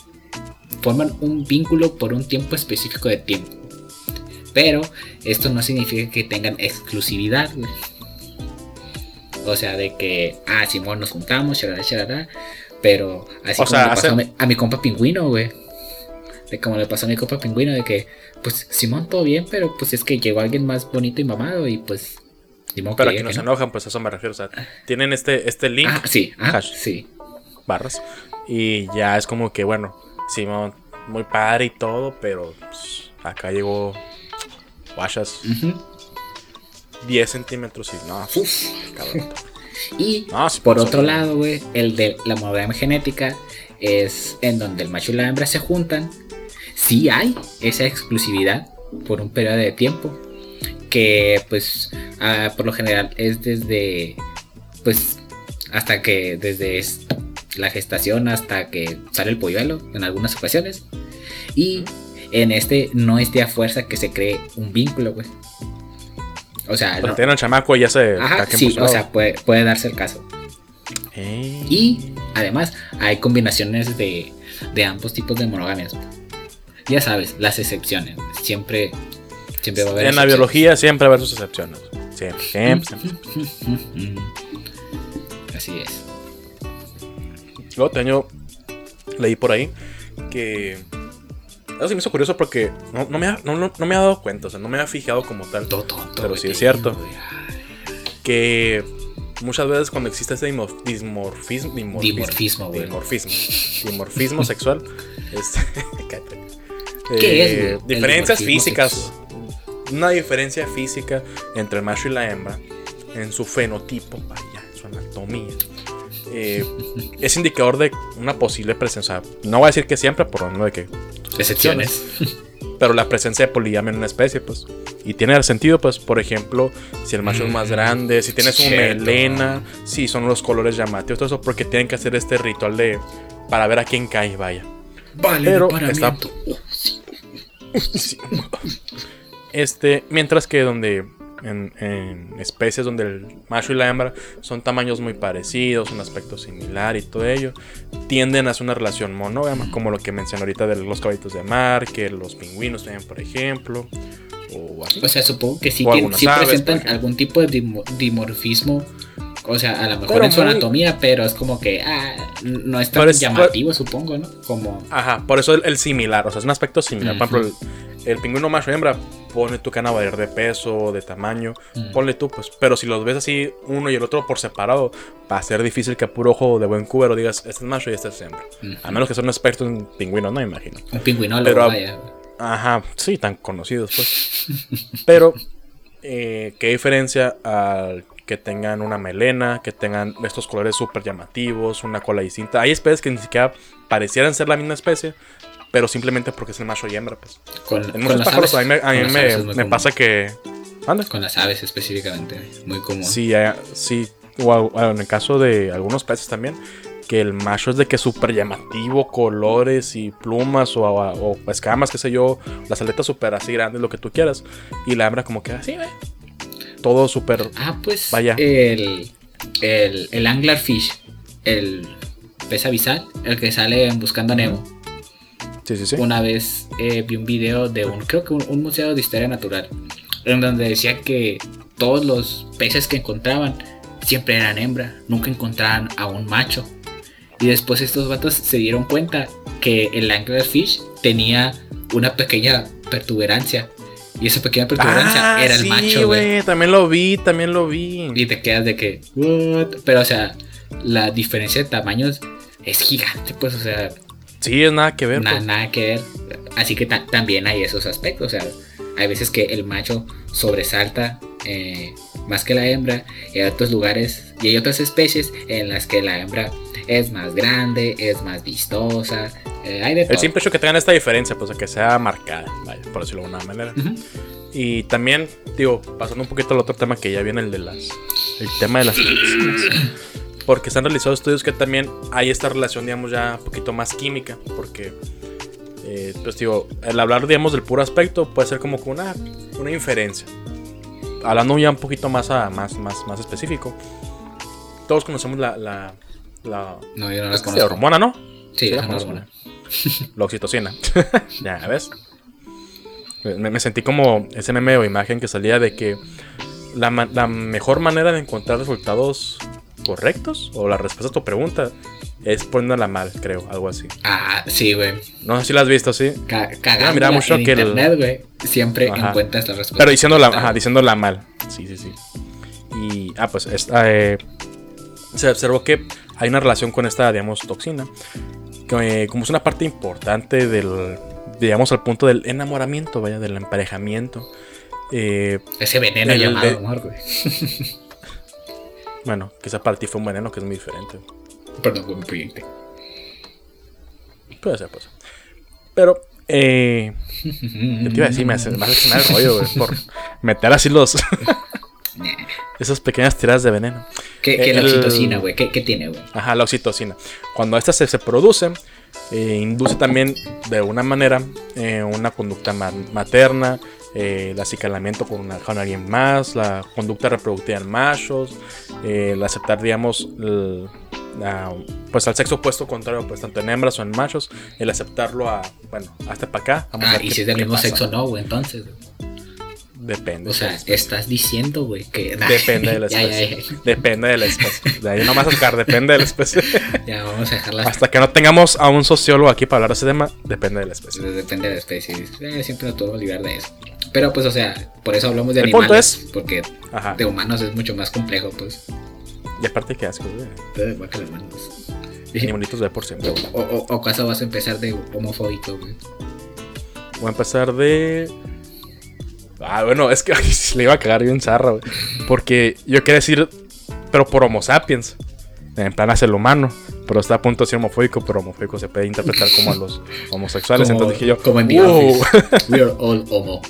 forman un vínculo por un tiempo específico de tiempo. Pero esto no significa que tengan exclusividad, güey. O sea, de que, ah, Simón, nos juntamos, charará, charará. Pero así O como sea, le pasó hace- a, mi, a mi compa pingüino, güey. De como le pasó a mi compa pingüino, de que, pues, Simón, todo bien, pero pues es que llegó alguien más bonito y mamado y pues. Simón Pero que no que se enojan, pues a eso me refiero. O sea, tienen este, este link, Ah, sí, ah, Hash. sí. barras, y ya es como que, bueno, Simón, muy padre y todo, pero pues, acá llegó guachas Ujú. 10 centímetros y no, Uf. cabrón. Y No, por pues, otro lado, güey, el de la monogamia genética es en donde el macho y la hembra se juntan. Sí hay esa exclusividad por un periodo de tiempo que pues ah, por lo general es desde pues hasta que desde es- la gestación hasta que sale el polluelo en algunas ocasiones y en este no es de a fuerza que se cree un vínculo, güey. O sea, O sea, no- el chamaco y ya se. Ajá, sí, o sea, puede, puede darse el caso. Eh. Y además hay combinaciones de, de ambos tipos de monogamias. Ya sabes, las excepciones. Siempre, siempre va a haber En la biología siempre va a haber sus excepciones. Siempre, siempre. Así es. Luego tengo, leí por ahí que... Eso se me hizo curioso porque no, no me, ha, no, me ha dado cuenta, o sea, no me había fijado como tal. Todo tonto. Pero sí es cierto. Que muchas veces cuando existe ese dimorf-. Dimorfismo. Dimorfismo, güey. Dimorfismo. Dimorfismo sexual. este, cállate. ¿Qué Eh, es, Diferencias físicas. sexual. Una diferencia física entre el macho y la hembra en su fenotipo, vaya, en su anatomía. eh, es indicador de una posible presencia. no voy a decir que siempre, por lo menos de que Excepciones. Pero la presencia de poligamia en una especie, pues. Y tiene sentido, pues, por ejemplo, si el macho es más Mm, grande, si tienes una cierto. melena, si son los colores llamativos, todo eso, porque tienen que hacer este ritual de. para ver a quién cae, vaya. Vale, Pero. Este, mientras que donde en, en especies donde el macho y la hembra son tamaños muy parecidos, un aspecto similar y todo ello, tienden a hacer una relación monógama, como lo que mencioné ahorita de los caballitos de mar, que los pingüinos también, por ejemplo, o así. O sea, supongo que sí, algunas sí aves, presentan algún tipo de dimo- dimorfismo. O sea, a lo mejor Pero en su muy- anatomía, pero es como que ah, no es tan es- llamativo, supongo, ¿no? Como. Ajá, por eso el, el similar, o sea, es un aspecto similar. Por ejemplo, el, el pingüino macho y hembra, pone tú que van de peso, de tamaño, Mm. ponle tú, pues. Pero si los ves así, uno y el otro por separado, va a ser difícil que a puro ojo de buen cubero digas, este es macho y este es hembra. A menos que sea un experto en pingüinos, no me imagino. Un pingüinólogo, Pero- vaya. Ajá, sí, tan conocidos, pues. Pero, eh, ¿qué diferencia al que tengan una melena, que tengan estos colores súper llamativos, una cola distinta? Hay especies que ni siquiera parecieran ser la misma especie, pero simplemente porque es el macho y hembra, pues. Con, En muchos las pájaros aves. a mí, me, a mí me- me pasa que... ¿Anda? Con las aves específicamente, muy común. Sí, eh, sí. O, a- bueno, en el caso de algunos peces también, que el macho es de que es súper llamativo, colores y plumas o, o escamas, qué sé yo, las aletas súper así grandes, lo que tú quieras. Y la hembra como que así, ve. Todo súper... Ah, pues Vaya. El, el, el anglerfish, el pez abisal, el que sale en Buscando a Nemo. Sí, sí, sí. Una vez eh, vi un video de un, creo que un, un museo de historia natural, en donde decía que todos los peces que encontraban siempre eran hembra, nunca encontraban a un macho. Y después estos vatos se dieron cuenta que el anglerfish tenía una pequeña pertuberancia. Y esa pequeña protuberancia Ah, era el sí, macho, güey. güey. También lo vi, también lo vi. Y te quedas de que, "What?". Pero, o sea, la diferencia de tamaños es gigante, pues, o sea, Sí, es nada que ver. na- pues. nada que ver. Así que ta- también hay esos aspectos, o sea, hay veces que el macho sobresalta eh, más que la hembra, y hay otros lugares y hay otras especies en las que la hembra es más grande, es más vistosa, eh, hay de todo. El simple hecho que tengan esta diferencia, pues, que sea marcada, vaya, por decirlo de alguna manera. Ujú. Y también, digo, pasando un poquito al otro tema que ya viene el de las. El tema de las toxinas. Porque se han realizado estudios que también hay esta relación, digamos, ya un poquito más química. Porque, eh, pues digo, el hablar, digamos, del puro aspecto puede ser como que una, una inferencia. Hablando ya un poquito más, a, más, más, más específico. Todos conocemos la, la, la, No, yo no las hormona, ¿no? Sí, Sí, la conozco. hormona. La oxitocina. ya ves. Me, me sentí como ese meme o imagen que salía de que la, la mejor manera de encontrar resultados correctos o la respuesta a tu pregunta es poniéndola mal, creo, algo así. Ah, sí, güey. No sé si la has visto, sí. Ca cagándola mira, mucho en que el- internet, güey. Siempre Ajá. encuentras la respuesta. Pero diciéndola, ajá, diciéndola mal. Sí, sí, sí. Y, ah, pues, esta, eh, se observó que hay una relación con esta, digamos, toxina. Que, eh, como es una parte importante del, digamos, al punto del enamoramiento, vaya, del emparejamiento. Eh, Ese veneno El llamado de- amor, güey. bueno, quizá para ti fue un veneno que es muy diferente. Perdón, güey, me proyecté. Puede ser, pues. Pero, eh, ¿qué te iba a decir? Me hace, me hace el rollo, güey, por meter así los, esas pequeñas tiradas de veneno. ¿Qué, qué El- la oxitocina, güey? ¿Qué, qué tiene, güey? Ajá, la oxitocina. Cuando esta se, se produce, eh, induce también de una manera eh, una conducta ma- materna, eh, el acicalamiento con, una, con alguien más, la conducta reproductiva en machos, eh, el aceptar, digamos, el- la- pues al sexo opuesto contrario, pues tanto en hembras o en machos, el aceptarlo a, bueno, hasta para acá. vamos Ah, y si es del mismo pasa. sexo, no, güey, entonces. Depende. O sea, estás diciendo, güey, que. Depende de la especie. ya, ya. Depende de la especie. De ahí no más a sacar, depende de la especie. Ya, vamos a dejarlas. Hasta que no tengamos a un sociólogo aquí para hablar de ese tema, depende de la especie. Depende de la especie. Eh, siempre nos podemos librar de eso. Pero, pues, o sea, por eso hablamos de El punto animales. es- Porque Ajá. de humanos es mucho más complejo, pues. Y aparte, qué asco, güey. Humanos. Animalitos de por siempre. O, o, o acaso vas a empezar de homofóbico, güey. Voy a empezar de. Ah, bueno, es que ay, le iba a cagar bien zarra, güey. Porque yo quería decir, pero por Homo sapiens. En plan hacia el humano. pero está a punto de ser homofóbico, pero homofóbico se puede interpretar como a los homosexuales. Como- entonces dije yo, como en The. We are all homo.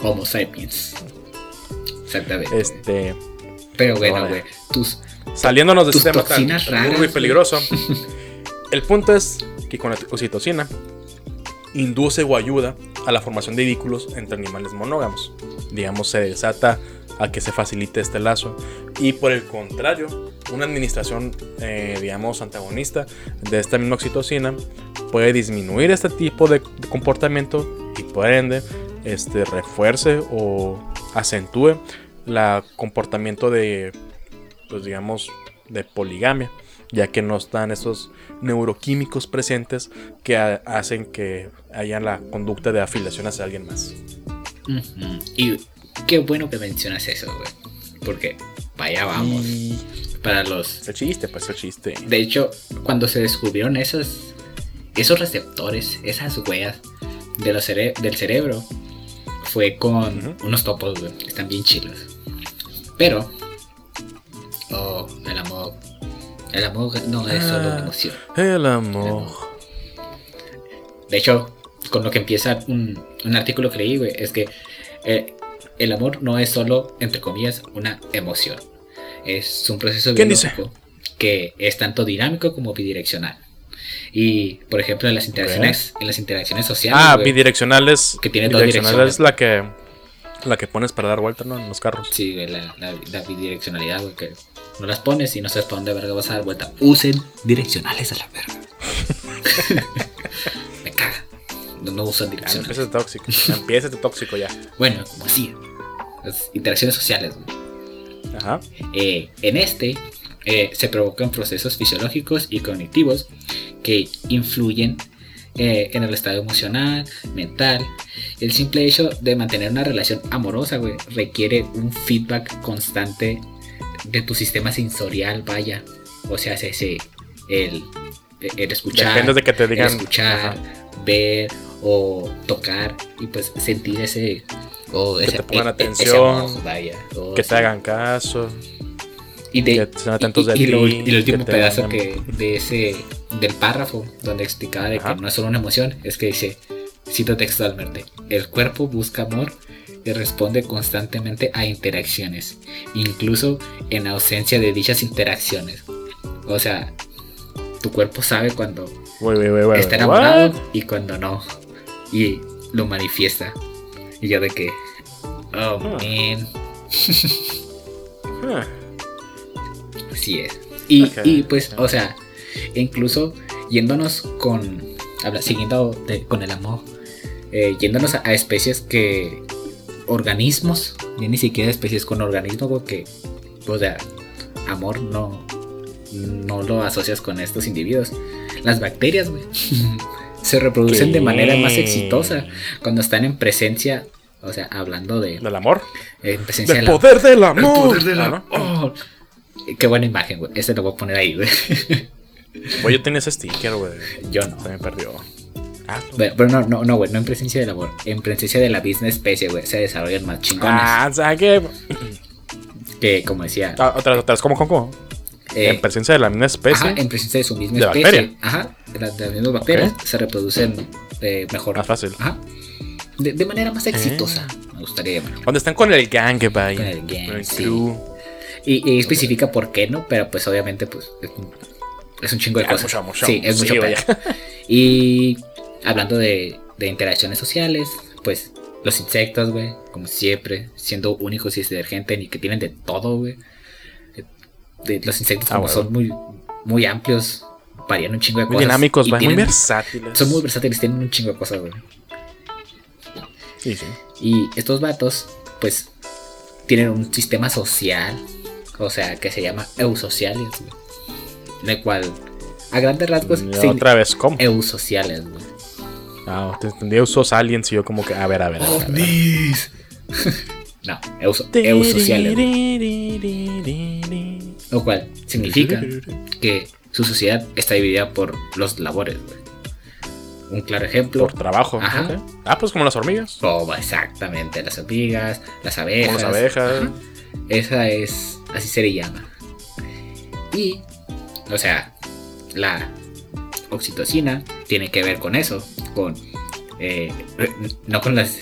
Homo sapiens. Exactamente. Este, Pero bueno, güey. Tus. saliéndonos de Tus este tema tan raras, burdo y güey. peligroso. El punto es que con la oxitocina induce o ayuda a la formación de vínculos entre animales monógamos. Digamos, se desata a que se facilite este lazo. Y por el contrario, una administración, eh, digamos, antagonista de esta misma puede disminuir este tipo de, comportamiento y por ende este, refuerce o acentúe la comportamiento de, pues digamos, de poligamia, ya que no están esos neuroquímicos presentes que ha- hacen que haya la conducta de afiliación hacia alguien más. Y qué bueno que mencionas eso, güey. Porque vaya vamos. Y Para los. el chiste, pues el chiste. De hecho, cuando se descubrieron esos. Esos receptores, esas huellas de los cere- del cerebro, fue con unos topos, güey. Están bien chilos. Pero. Oh, el amor. El amor no es solo una Ah. emoción. El amor. De hecho, con lo que empieza un, un artículo que leí, güey, es que eh, el amor no es solo, entre comillas, una emoción. Es un proceso biológico que es tanto dinámico como bidireccional. Y, por ejemplo, en las interacciones, en las interacciones sociales, Ah, güey, bidireccional es. Que tiene dos direcciones. es la que. La que pones para dar vuelta, ¿no? En los carros. sí, la, la- la bidireccionalidad, güey, que no las pones y no sabes para dónde verga vas a dar vuelta. Usen direccionales a la verga. Me caga. No, no usan Ya no direccionales. empieces de tóxico. Ya empieces de tóxico ya. Bueno, como así. Las interacciones sociales. güey. Ajá. Eh, en este eh, se provocan procesos fisiológicos y cognitivos que influyen eh, en el estado emocional, mental. El simple hecho de mantener una relación amorosa, güey, requiere un feedback constante de tu sistema sensorial, vaya. O sea, es ese, el, el escuchar, Depende de que te el digan. escuchar, ajá, ver o tocar y pues sentir ese... o Que ese- te pongan e- ese atención, amor, vaya, Que sí. te hagan caso. Y, de, que estén atentos y- de y lo- ti, y el último que pedazo que de ese del párrafo donde explicaba de Ajá. que no es solo una emoción, es que dice, cito textualmente, el cuerpo busca amor responde constantemente a interacciones, incluso en ausencia de dichas interacciones. O sea, tu cuerpo sabe cuando está what? enamorado y cuando no. Y lo manifiesta. Y yo de que, oh man, Así es. Y, y, pues, o sea, incluso yéndonos con. habla- siguiendo de- con el amor. eh, yéndonos a, a especies que. Organismos. Ya ni siquiera especies con organismos, porque. O sea, amor no. No lo asocias con estos individuos. Las bacterias, güey. se reproducen de manera más exitosa cuando están en presencia. O sea, hablando de. Del amor. En presencia Del de la- poder del el amor. poder del amor. Qué buena imagen, güey. Este lo voy a poner ahí, güey. Tenía ese sticker, güey. Yo no. Se me perdió. Ah. Pero, pero no, no, no, güey. No en presencia del amor. En presencia de la misma especie, güey. Se desarrollan más chingones. Ah, o sea que. Que, como decía. Ah, Otras, otras, ¿cómo, cómo, cómo? eh, en presencia de la misma especie. ajá, en presencia de su misma ¿De especie. bacteria? Ajá. De, las- de las mismas bacterias se reproducen eh, mejor. Más fácil. Ajá. De, de manera más exitosa. Me gustaría llamarlo. Cuando están con el gang, bye. Con el gang, el sí. Y, y especifica por qué no, pero pues obviamente pues es un, es un chingo de Ah, cosas. mucho, mucho. sí, es Sí, mucho vaya. Y hablando de, de interacciones sociales, pues los insectos, güey, como siempre, siendo únicos y divergentes y que tienen de todo, güey. Los insectos Ah, como bueno. son muy, muy amplios, varían un chingo de Muy cosas. dinámicos, y bye. Muy tienen- versátiles. Son muy versátiles, tienen un chingo de cosas, güey. Sí, sí. Y estos vatos, pues, tienen un sistema social, o sea, que se llama eusociales, güey. El cual, a grandes rasgos, se- otra vez, ¿cómo? eusociales, güey. Ah, te entendí usos aliens y yo como que, a ver, a ver. ver, a ver. no, euso- eusociales. Lo cual significa que su sociedad está dividida por los labores, güey. Un claro ejemplo. Por trabajo. Ajá. Ah, pues como las hormigas. Como exactamente, las hormigas, las abejas. Como las abejas. Ajá. Esa es, así se le llama. Y, o sea, la oxitocina tiene que ver con eso, con eh, no con las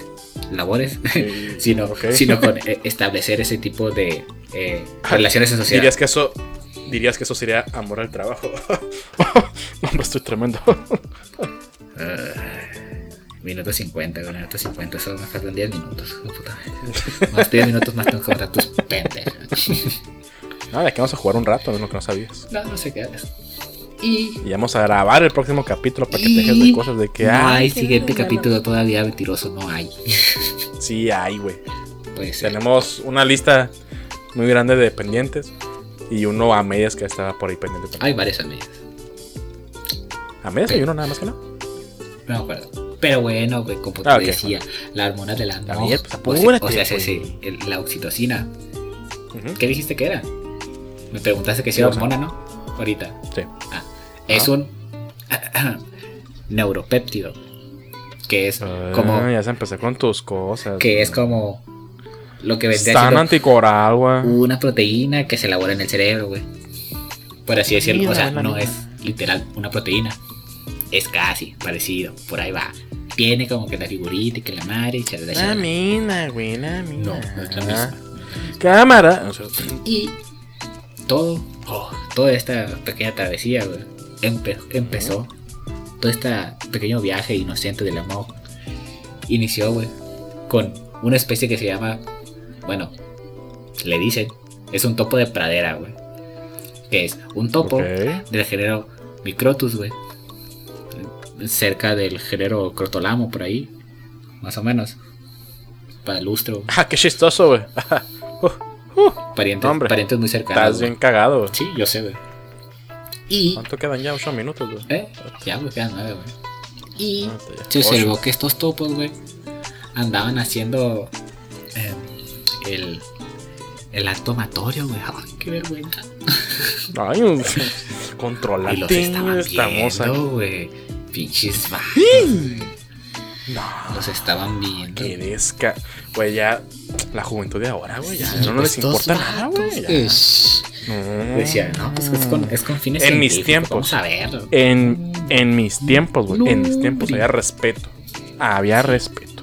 labores, Sí, sino, sino con eh, establecer ese tipo de eh, relaciones en sociedad. Dirías que eso. Dirías que eso sería amor al trabajo. no, hombre, estoy tremendo. Ah, minuto 50, güey, minuto 50, solo me faltan 10 minutos. oh, puta. Más 10 minutos más tengo que matar tus pendejas. Nada, aquí vamos a jugar un rato, es lo que no sabías. No, no sé qué hagas. Y Y vamos a grabar el próximo capítulo para que te Y dejes de cosas de que. no "Ay, hay que siguiente no, no, no". capítulo todavía mentiroso, no hay. Sí, hay, güey. Puede ser. Tenemos una lista muy grande de pendientes y uno a medias que estaba por ahí pendiente. también. Hay varias amigas. ¿A medias hay uno nada más que no? No me acuerdo. Pero bueno, güey, como te Ah, ok, decía, la hormona del amor. A ver, pues, o sea- apúrate, o sea, sí, sí, el- la oxitocina. ¿Qué dijiste que era? Me preguntaste que si era Sí, sea. hormona, ¿no? Ahorita. Sí. Ah, es un neuropéptido. Que es como. Ah, ya se empezó con tus cosas. Que es como. Lo que vendría Están siendo anticoral, güey. una proteína que se elabora en el cerebro, güey. Por así decirlo. O sea, no es literal una proteína. Es casi parecido. Por ahí va. Tiene como que la figurita y que la madre y chalala, La mina, güey, la mina. No, no es la misma. Cámara. O sea, Y todo, oh, toda esta pequeña travesía, güey, empe- empezó. Todo este pequeño viaje inocente del amor inició, güey, con una especie que se llama, bueno, le dicen, es un topo de pradera, güey. Que es un topo del género Microtus, güey. Cerca del género Crotolamo, por ahí, más o menos. Para lustro, Ah, qué chistoso, güey. parientes, muy cercanos. Estás bien cagado, güey. Sí, yo sé, güey. Y. ¿Cuánto quedan ya? 8 minutos, güey. ¿Eh? Ya, güey, quedan nueve, güey. Y Ah, se Ocho. observó que estos topos, güey, andaban haciendo eh, el, el acto amatorio, güey. Ay, qué vergüenza. Ay, un- Y los controlate. estaban viendo, güey. Pinches vatos, No, Los estaban viendo. qué desca. Güey, ya. La juventud de ahora, güey. Ya Sí, no les estos importa nada, güey. No. Decía, no, pues es con, es con fines En mis tiempos. Vamos a. En, en mis tiempos, güey. En mis tiempos había respeto. Había respeto.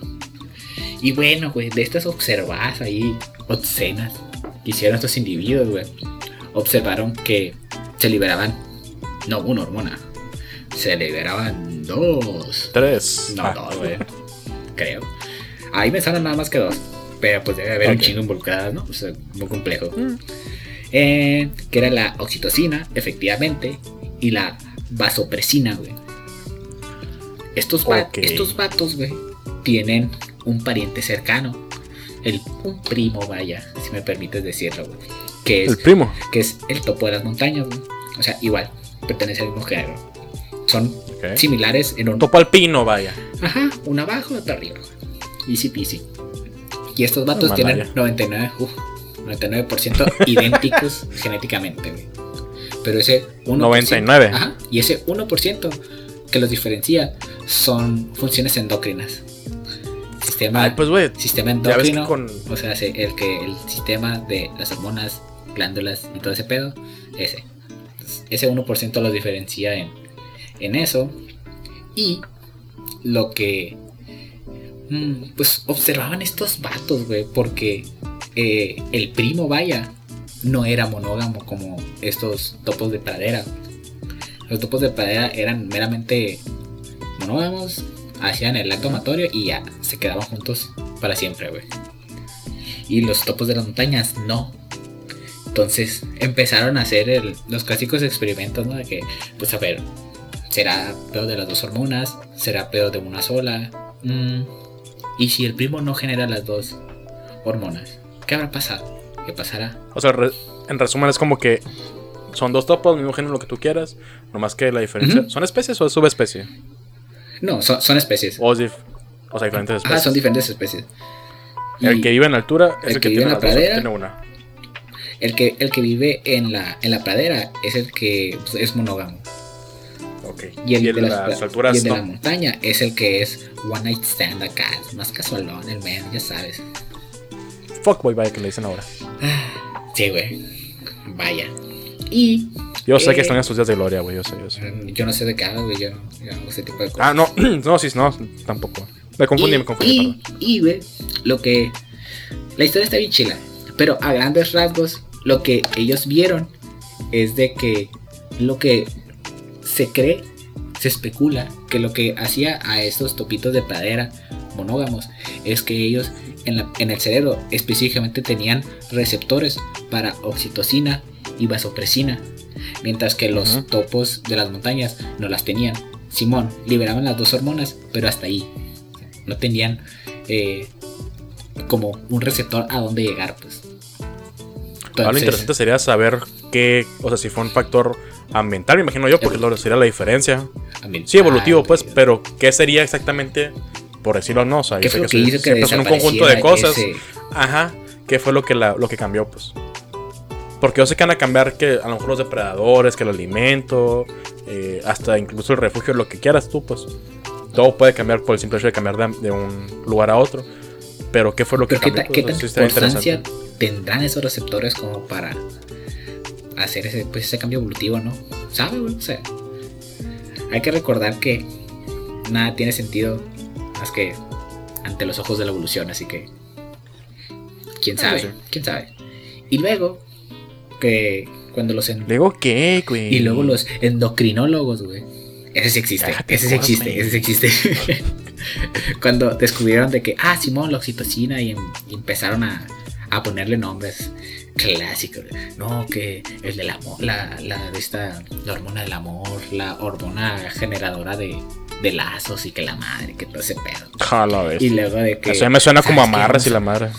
Y bueno, güey, de estas observadas ahí, obscenas, que hicieron estos individuos, güey, observaron que se liberaban, no una hormona, se liberaban dos. Tres. No, Ah, dos, güey, creo. Ahí me salen nada más que dos, pero pues debe haber un Ok. chingo involucradas, ¿no? O sea, muy complejo. Mm. Eh, que era la oxitocina, efectivamente, y la vasopresina, güey. Estos, va- estos vatos, güey, tienen un pariente cercano. El, un primo, vaya, si me permites decirlo, güey. Que es, El primo. que es el topo de las montañas, güey. O sea, igual, pertenece al mismo género. Son similares en un... Topo alpino, vaya. Ajá, una abajo, otra arriba. Easy peasy. Y estos vatos tienen 99, uf, 99% idénticos genéticamente, güey. Pero ese 1%, 99. Ajá, y ese 1% que los diferencia son funciones endocrinas. Sistema, Ay, pues, güey. sistema que endocrino, con- o sea, se- el que el sistema de las hormonas, glándulas y todo ese pedo, ese. Entonces, ese 1% los diferencia en, en eso. Y lo que mm, pues observaban estos vatos, güey, porque eh, el primo, vaya, no era monógamo como estos topos de pradera. Los topos de pradera eran meramente monógamos, hacían el acto amatorio y ya se quedaban juntos para siempre, güey. Y los topos de las montañas no. Entonces empezaron a hacer los clásicos experimentos, ¿no? De que, pues a ver, ¿será peor de las dos hormonas? ¿Será peor de una sola? Mm, ¿Y si el primo no genera las dos hormonas? ¿Qué habrá pasado? ¿Qué pasará? O sea, re- en resumen, es como que son dos topos, mismo género, lo que tú quieras. Nomás que la diferencia. ¿Son especies o es subespecie? No, son, son especies. O, sea, diferentes Ah, especies. son diferentes especies. el Y que vive en altura es el el, que, que vive en la las pradera. tiene una. el que, el que vive en la, en la pradera es el que pues, es monógamo. Ok. Y el, de, las, las- alturas y el de la montaña es el que es one night stand acá, es más casualón, el men, ya sabes. Fuckboy, vaya, que le dicen ahora. Sí, güey. Vaya. Y Yo sé que Eh, están en sus días de gloria, güey. Yo sé, yo sé. Yo no sé de qué güey. Yo no, yo no hago ese tipo de cosas. Ah, no, no, sí, no, tampoco. Me confundí, y, me confundí, y, güey, lo que. La historia está bien chila. Pero a grandes rasgos, lo que ellos vieron es de que lo que se cree, se especula, que lo que hacía a estos topitos de pradera monógamos es que ellos en, la- en el cerebro específicamente tenían receptores para oxitocina y vasopresina, mientras que los topos de las montañas no las tenían. Simón, liberaban las dos hormonas, pero hasta ahí. No tenían eh, como un receptor a dónde llegar, pues. Ahora lo interesante sería saber qué, o sea, si fue un factor ambiental, me imagino yo, porque lo sería la diferencia. ambiental, Sí, evolutivo, pues, pero ¿qué sería exactamente, por decirlo no? O sea, ¿Qué yo sé que que siempre son un conjunto de cosas. ese- Ajá, ¿qué fue lo que, la, lo que cambió, pues? Porque yo sé que van a cambiar que a lo mejor los depredadores, que el alimento, eh, hasta incluso el refugio, lo que quieras tú, pues. Todo puede cambiar por el simple hecho de cambiar de, de un lugar a otro. Pero ¿qué fue lo que Pero ¿qué, cambió? ta- qué Pues, importancia tendrán esos receptores como para hacer ese, pues, ese cambio evolutivo, no? ¿Sabe, güey? O sea, hay que recordar que nada tiene sentido más que ante los ojos de la evolución, así que quién Ah, sabe, sí. quién sabe. Y luego que cuando los en- Luego, ¿qué, güey? y luego los endocrinólogos, güey. Ese sí existe, Déjate ese sí existe, ese sí existe. Cuando descubrieron de que, ah, Simón, la oxitocina y, em- y empezaron a, a ponerle nombres clásicos. No, que el del amor, la, la, de esta, la hormona del amor, la hormona generadora de, de lazos y que la madre, que todo ese pedo. Jala, ves. Y luego de que... Eso me suena como amarras y la madre.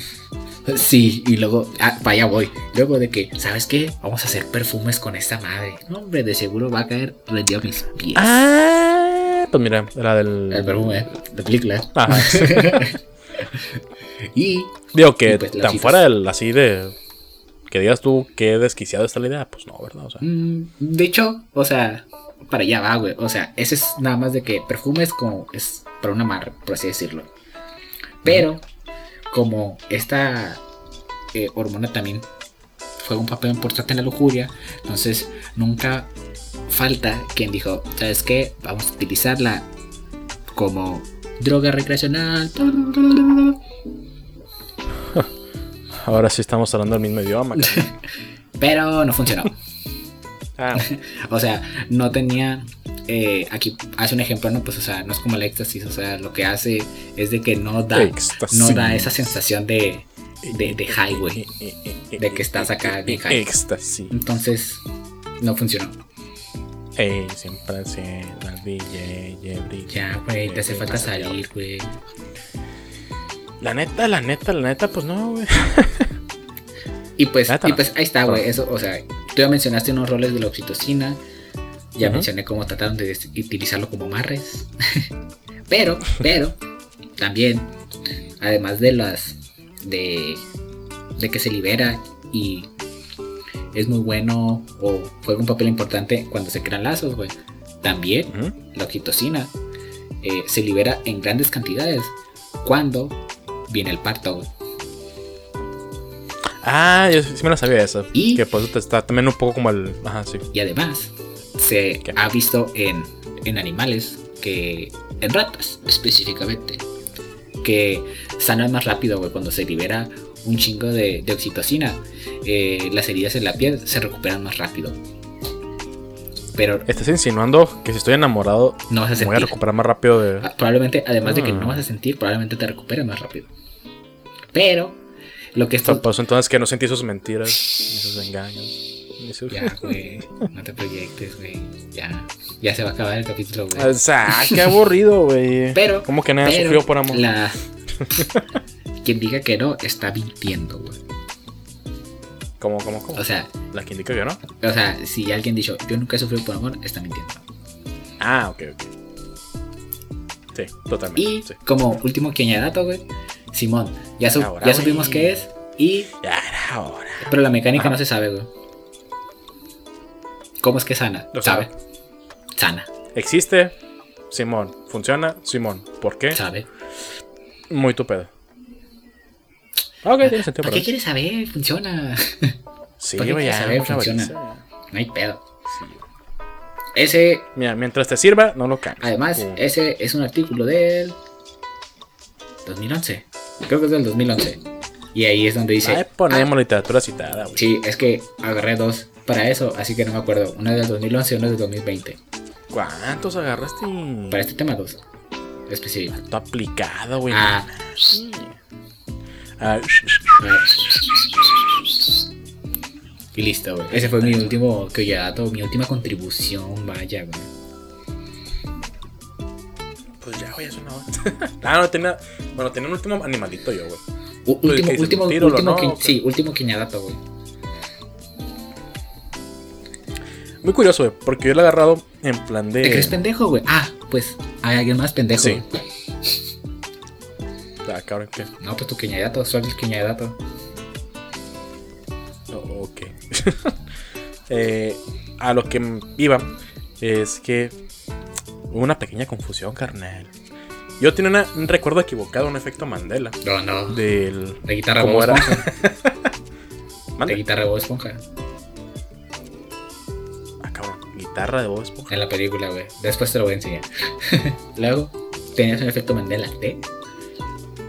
Sí, y luego, ah, vaya voy. Luego de que, ¿sabes qué? Vamos a hacer perfumes con esta madre. No, hombre, de seguro va a caer rendido a mis pies. Ah, pues mira, era del. El perfume de película. Ajá. y Digo que Y pues, tan fuera del así de. Que digas tú qué desquiciado está la idea, pues no, ¿verdad? O sea, Mm, de hecho, o sea, para allá va, güey. O sea, ese es nada más de que perfumes como es para una amarre, por así decirlo. Pero, como esta eh, hormona también juega un papel importante en la lujuria, entonces nunca falta quien dijo, ¿sabes qué? Vamos a utilizarla como droga recreacional. ahora sí estamos hablando el mismo idioma. Pero no funcionó. Ah, O sea, no tenía. eh, aquí hace un ejemplo, ¿no? Pues, o sea, no es como el éxtasis. O sea, lo que hace es de que no da, Éxtasis. no da esa sensación de, de, de high, güey. De que estás acá bien high. Éxtasis. Entonces, no funcionó. Ey, siempre el billete brilla. Ya, güey, te hace falta salir, güey. La neta, la neta, la neta, pues no, güey. Y pues, y pues ahí está, güey. Eso, o sea, tú ya mencionaste unos roles de la oxitocina. Ya mencioné cómo trataron de utilizarlo como amarres. pero, pero, también, además de las. de. de que se libera y es muy bueno o juega un papel importante cuando se crean lazos, güey. También la oxitocina eh, se libera en grandes cantidades cuando viene el parto, güey. Ah, yo sí me la sabía esa. Y- Que por eso te está también un poco como el. Ajá, sí. Y además, se ¿Qué? ha visto en, en animales que. en ratas específicamente. Que sanan más rápido, güey. Cuando se libera un chingo de, de oxitocina, eh, las heridas en la piel se recuperan más rápido. Pero Estás insinuando que si estoy enamorado, no vas a me voy a sentir. recuperar más rápido de. Ah, Probablemente, además de que Ah. no vas a sentir, probablemente te recuperas más rápido. Pero, lo que esto. Pues entonces que no sentí sus mentiras, ni sus engaños. ni sus- Ya, güey. No te proyectes, güey. Ya. Ya se va a acabar el capítulo, güey. O sea, qué aburrido, güey. Pero. ¿Cómo que nadie sufrió por amor? La... Quien diga que no está mintiendo, güey. ¿Cómo, cómo, cómo? O sea, La que indica que no. o sea, si alguien dicho yo nunca he sufrido por amor, está mintiendo. Ah, ok, ok. Sí, totalmente. Y sí. como último que dato, güey, Simón, ya, su- Ahora, ya supimos qué es. Y. Ya era hora. Pero la mecánica Ajá. no se sabe, güey. ¿Cómo es que sana? Lo sabe. sabe. Sana. Existe, Simón. Funciona, Simón. ¿Por qué? Sabe. Muy tu pedo. Ah, Ok, tiene sentido. ¿Por qué quieres saber? Funciona. Sí, ¿Por qué quieres ya. saber? Funciona. avaricia. No hay pedo. Sí. Ese, Mira, mientras te sirva, no lo cambies. además, ese es un artículo del 2011. Creo que es del 2011. Y ahí es donde dice... Ahí ponemos literatura citada, güey. Sí, es que agarré dos para eso, así que no me acuerdo. Es del 2011 y es del 2020. ¿Cuántos agarraste? Para este tema, dos. Específico. Tú aplicado, güey. Ah. Sí. Ah, Y listo, güey. Ese fue mi último que ya dato, mi última contribución, vaya, güey. Pues ya, güey, es una hora. ah, no, tenía. Bueno, tenía un último animalito yo, güey. Último, último, último, sí, último quiñadato, güey. Muy curioso, güey, porque yo lo he agarrado en plan de. ¿Te crees pendejo, güey? Ah, pues hay alguien más pendejo. Sí. Ah, cabrón, ¿qué? No, pues tu quiñadato, solo el quiñadato. Oh, ok. Eh, a lo que iba es que hubo una pequeña confusión, carnal. Yo tenía una- un recuerdo equivocado, un efecto Mandela. No, no. Del. De guitarra ¿Cómo era? De guitarra Bob Esponja. Ah, cabrón. Guitarra de Bob Esponja. En la película, güey. Después te lo voy a enseñar. Luego, tenías un efecto Mandela. ¿De?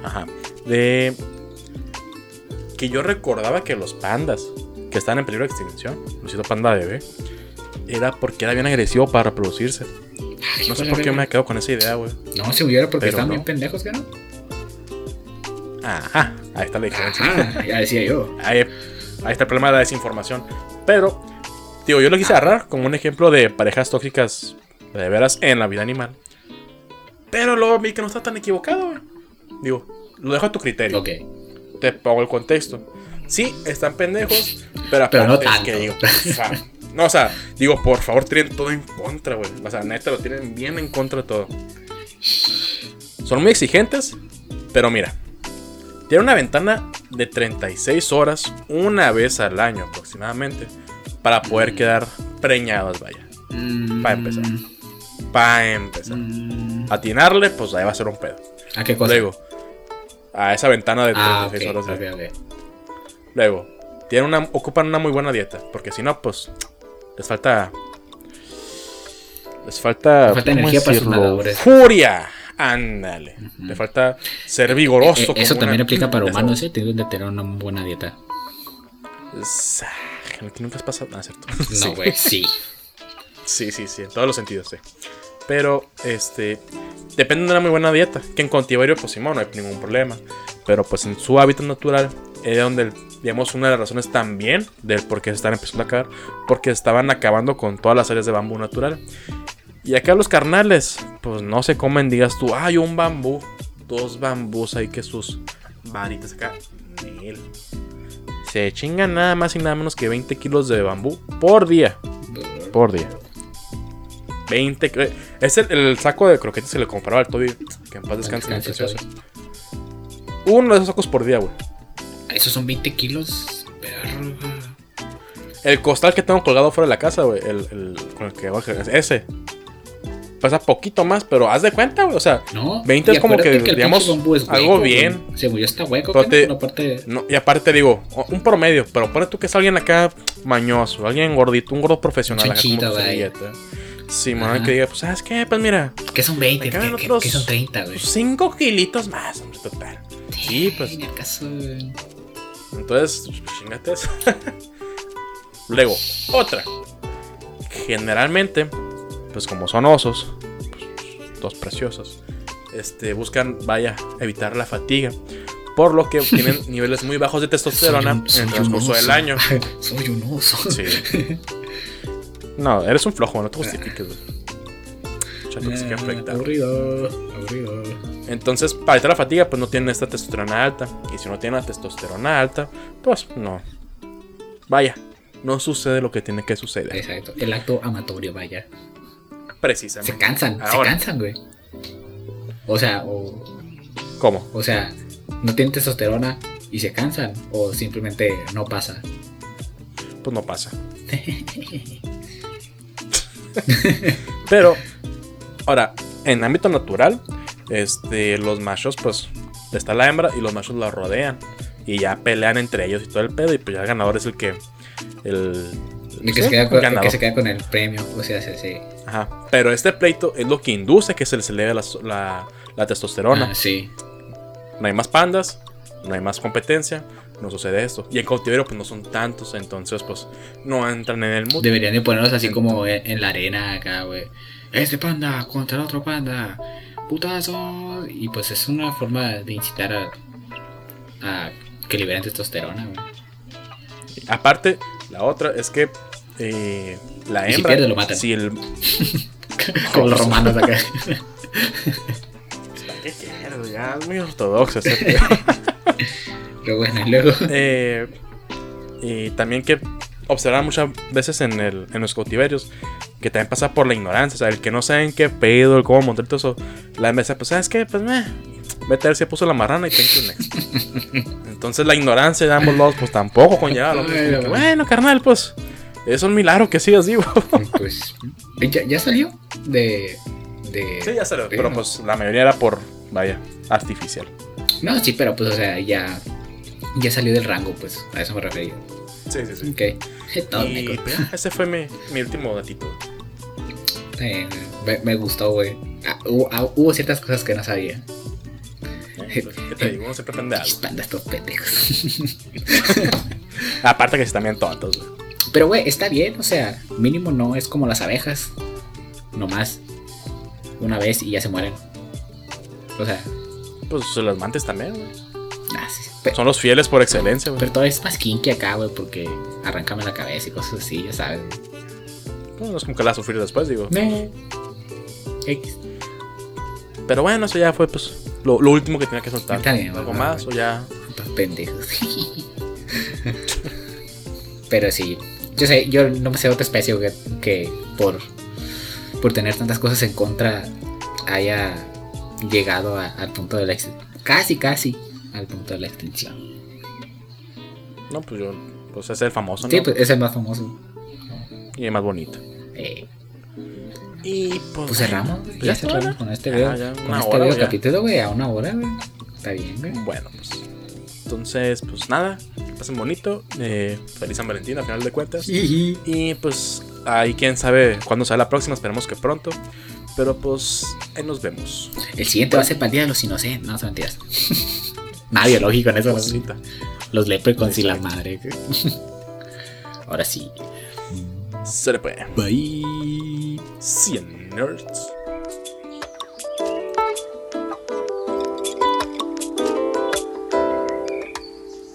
Ajá. De. Que yo recordaba que los pandas que estaban en peligro de extinción, Lucito Panda Bebé, era porque era bien agresivo para reproducirse. No sé por qué me quedo con esa idea, güey. No, se hubiera porque Pero estaban no. bien pendejos, ¿qué no? Ajá, ahí está la diferencia. Ajá, ya decía yo. Ahí, ahí está el problema de la desinformación. Pero, digo, yo lo quise agarrar como un ejemplo de parejas tóxicas de veras en la vida animal. Pero luego vi que no está tan equivocado, güey. Digo, lo dejo a tu criterio. Ok. Te pongo el contexto. Sí, están pendejos, pero Pero no es que tanto. digo, o sea, no, o sea, digo, por favor, tienen todo en contra, güey. O sea, neta, lo tienen bien en contra de todo. Son muy exigentes, pero mira, tienen una ventana de 36 horas una vez al año aproximadamente para poder quedar preñados, vaya. Pa' empezar. Para empezar. Mm, Atinarle, pues ahí va a ser un pedo. ¿A qué cosa? Luego, a esa ventana de 36 ah, ok, horas. de- ok, ok. Luego, tienen una, ocupan una muy buena dieta. Porque si no, pues. Les falta. Les falta. Les falta ¿cómo energía para. ¡Furia! Ándale. Le falta ser vigoroso. Eh, como eso también una- aplica para humanos, ¿eh? Tienes que tener una buena dieta. Es- que nunca has pasado. Ah, cierto. No, Sí. güey, sí. Sí, sí, sí, en todos los sentidos, sí. Pero, este, depende de una muy buena dieta. Que en cautiverio, pues Simón, no hay ningún problema. Pero, pues en su hábitat natural, es donde, digamos, una de las razones también del por qué se están empezando a acabar. Porque estaban acabando con todas las áreas de bambú natural. Y acá los carnales, pues no se comen, digas tú, hay un bambú, dos bambús ahí que sus varitas acá. Nel. Se chingan nada más y nada menos que 20 kilos de bambú por día por día. 20. cre- Es el, el saco de croquetas que le compraba al Toby. Que en paz descanse, muy Descanse, precioso. Uno de esos sacos por día, güey. Esos son 20 kilos. Perro. El costal que tengo colgado fuera de la casa, güey. El, el- con el que ejercicio, Ese. Pesa poquito más, pero haz de cuenta, güey. O sea, No. 20 y es como que, el digamos, es algo bien. Según yo está hueco, Pero ¿qué te- no? Aparte. no, y aparte digo, un promedio, pero pone tú que es alguien acá mañoso, alguien gordito, un gordo profesional. acá como Chanchito, que se güey. dieta. Sí, man, que diga, pues, ¿sabes qué? Pues mira, ¿Qué son 20? Me caben ¿Qué, qué- otros qué son 30, güey? 5 kilitos más, hombre, total. Sí, pues. Ni al caso. Entonces, chingate eso. Luego, otra. Generalmente, pues como son osos, pues, dos preciosos, este, buscan, vaya, evitar la fatiga. Por lo que tienen niveles muy bajos de testosterona un- en el transcurso del año. Soy un oso. Sí. No, eres un flojo, no te justifiques. Ah, afecta. aburrido, aburrido. Entonces, para evitar la fatiga, pues no tienen esta testosterona alta. Y si no tienen la testosterona alta, pues no. Vaya, no sucede lo que tiene que suceder. Exacto. El acto amatorio, vaya. Precisamente. Se cansan, se cansan, güey. O sea, o, ¿Cómo? o sea, no tienen testosterona y se cansan. O simplemente no pasa. Pues no pasa. Pero, ahora, en ámbito natural, este, los machos, pues, está la hembra y los machos la rodean. Y ya pelean entre ellos y todo el pedo. Y pues ya el ganador es el que. El, El que, se queda con, el que se queda con el premio, o sea, sí, sí. Ajá. Pero este pleito es lo que induce que se les eleve la, la, la testosterona. Ah, sí. No hay más pandas, no hay más competencia, no sucede esto. Y en cautiverio pues no son tantos, entonces pues no entran en el mood. Deberían de ponerlos así como en la arena acá, güey. Este panda contra el otro panda. Putazo. Y pues es una forma de incitar a, a que liberen testosterona, güey. Aparte, la otra es que eh, la Y si hembra... pierde, lo matan. Si el... Como los romanos acá. Ya es muy ortodoxo ese Pero bueno, y luego. Eh, y también que observar muchas veces en, el, en los cautiverios que también pasa por la ignorancia, o sea, el que no saben qué pedo, el cómo montar todo eso. La mesa, pues, ¿sabes qué? Pues, meh, vete a ver si puso la marrana y thank you next. Entonces, la ignorancia de ambos lados, pues tampoco conlleva. lo que, no. bueno, carnal, pues, es un milagro que sigas vivo. Pues. ¿Ya, ya salió? De. de sí, ya salió, de- pero pues la mayoría era por, vaya, artificial. No, sí, pero pues, o sea, ya. Ya salió del rango, pues. A eso me refería. Sí, sí, sí. Ok. Todo Y pues, ya, ese fue mi, mi último datito. Eh, me, me gustó, güey. Ah, hubo, ah, hubo ciertas cosas que no sabía. ¿eh? Pues, ¿Qué te digo? Uno siempre aprende algo. Estos pendejos. Aparte que sí, también tontos, güey. Pero, güey, está bien, o sea, mínimo no es como las abejas. Nomás una vez y ya se mueren. O sea, Pues los mantes también, güey. Pero, Son los fieles por excelencia, güey. pero todo es más kinky acá, güey, porque arrancame la cabeza y cosas así, ya sabes. No es como que la sufrir después, digo. Eh, X. Pero bueno, eso ya fue pues lo, lo último que tenía que soltar. Está bien, ¿Algo más o ya? Pendejos. Pero sí, yo sé, yo no me sé otra especie que, que por, por tener tantas cosas en contra haya llegado al punto de la extinción. Casi, casi al punto de la extinción. No, pues yo. Pues es el famoso, ¿no? Sí, pues es el más famoso. Y el más bonito. Eh, Y pues. pues cerramos, güey, Ya ya cerramos con este Ya, video. ya, con una este hora, video ya. capítulo, güey, a una hora, güey. Está bien, güey. Bueno, pues. Entonces, pues nada. que Pasen bonito. Eh, feliz San Valentín, a final de cuentas. Y pues. Ahí quién sabe cuándo será la próxima. Esperemos que pronto. Pero pues. Ahí nos vemos. El siguiente va a ser para el día de los inocentes. No, mentiras. Nada biológico en eso. los- Cosita. Los leprechauns y la madre. Ahora sí. Se le puede. Bye. 100 nerds.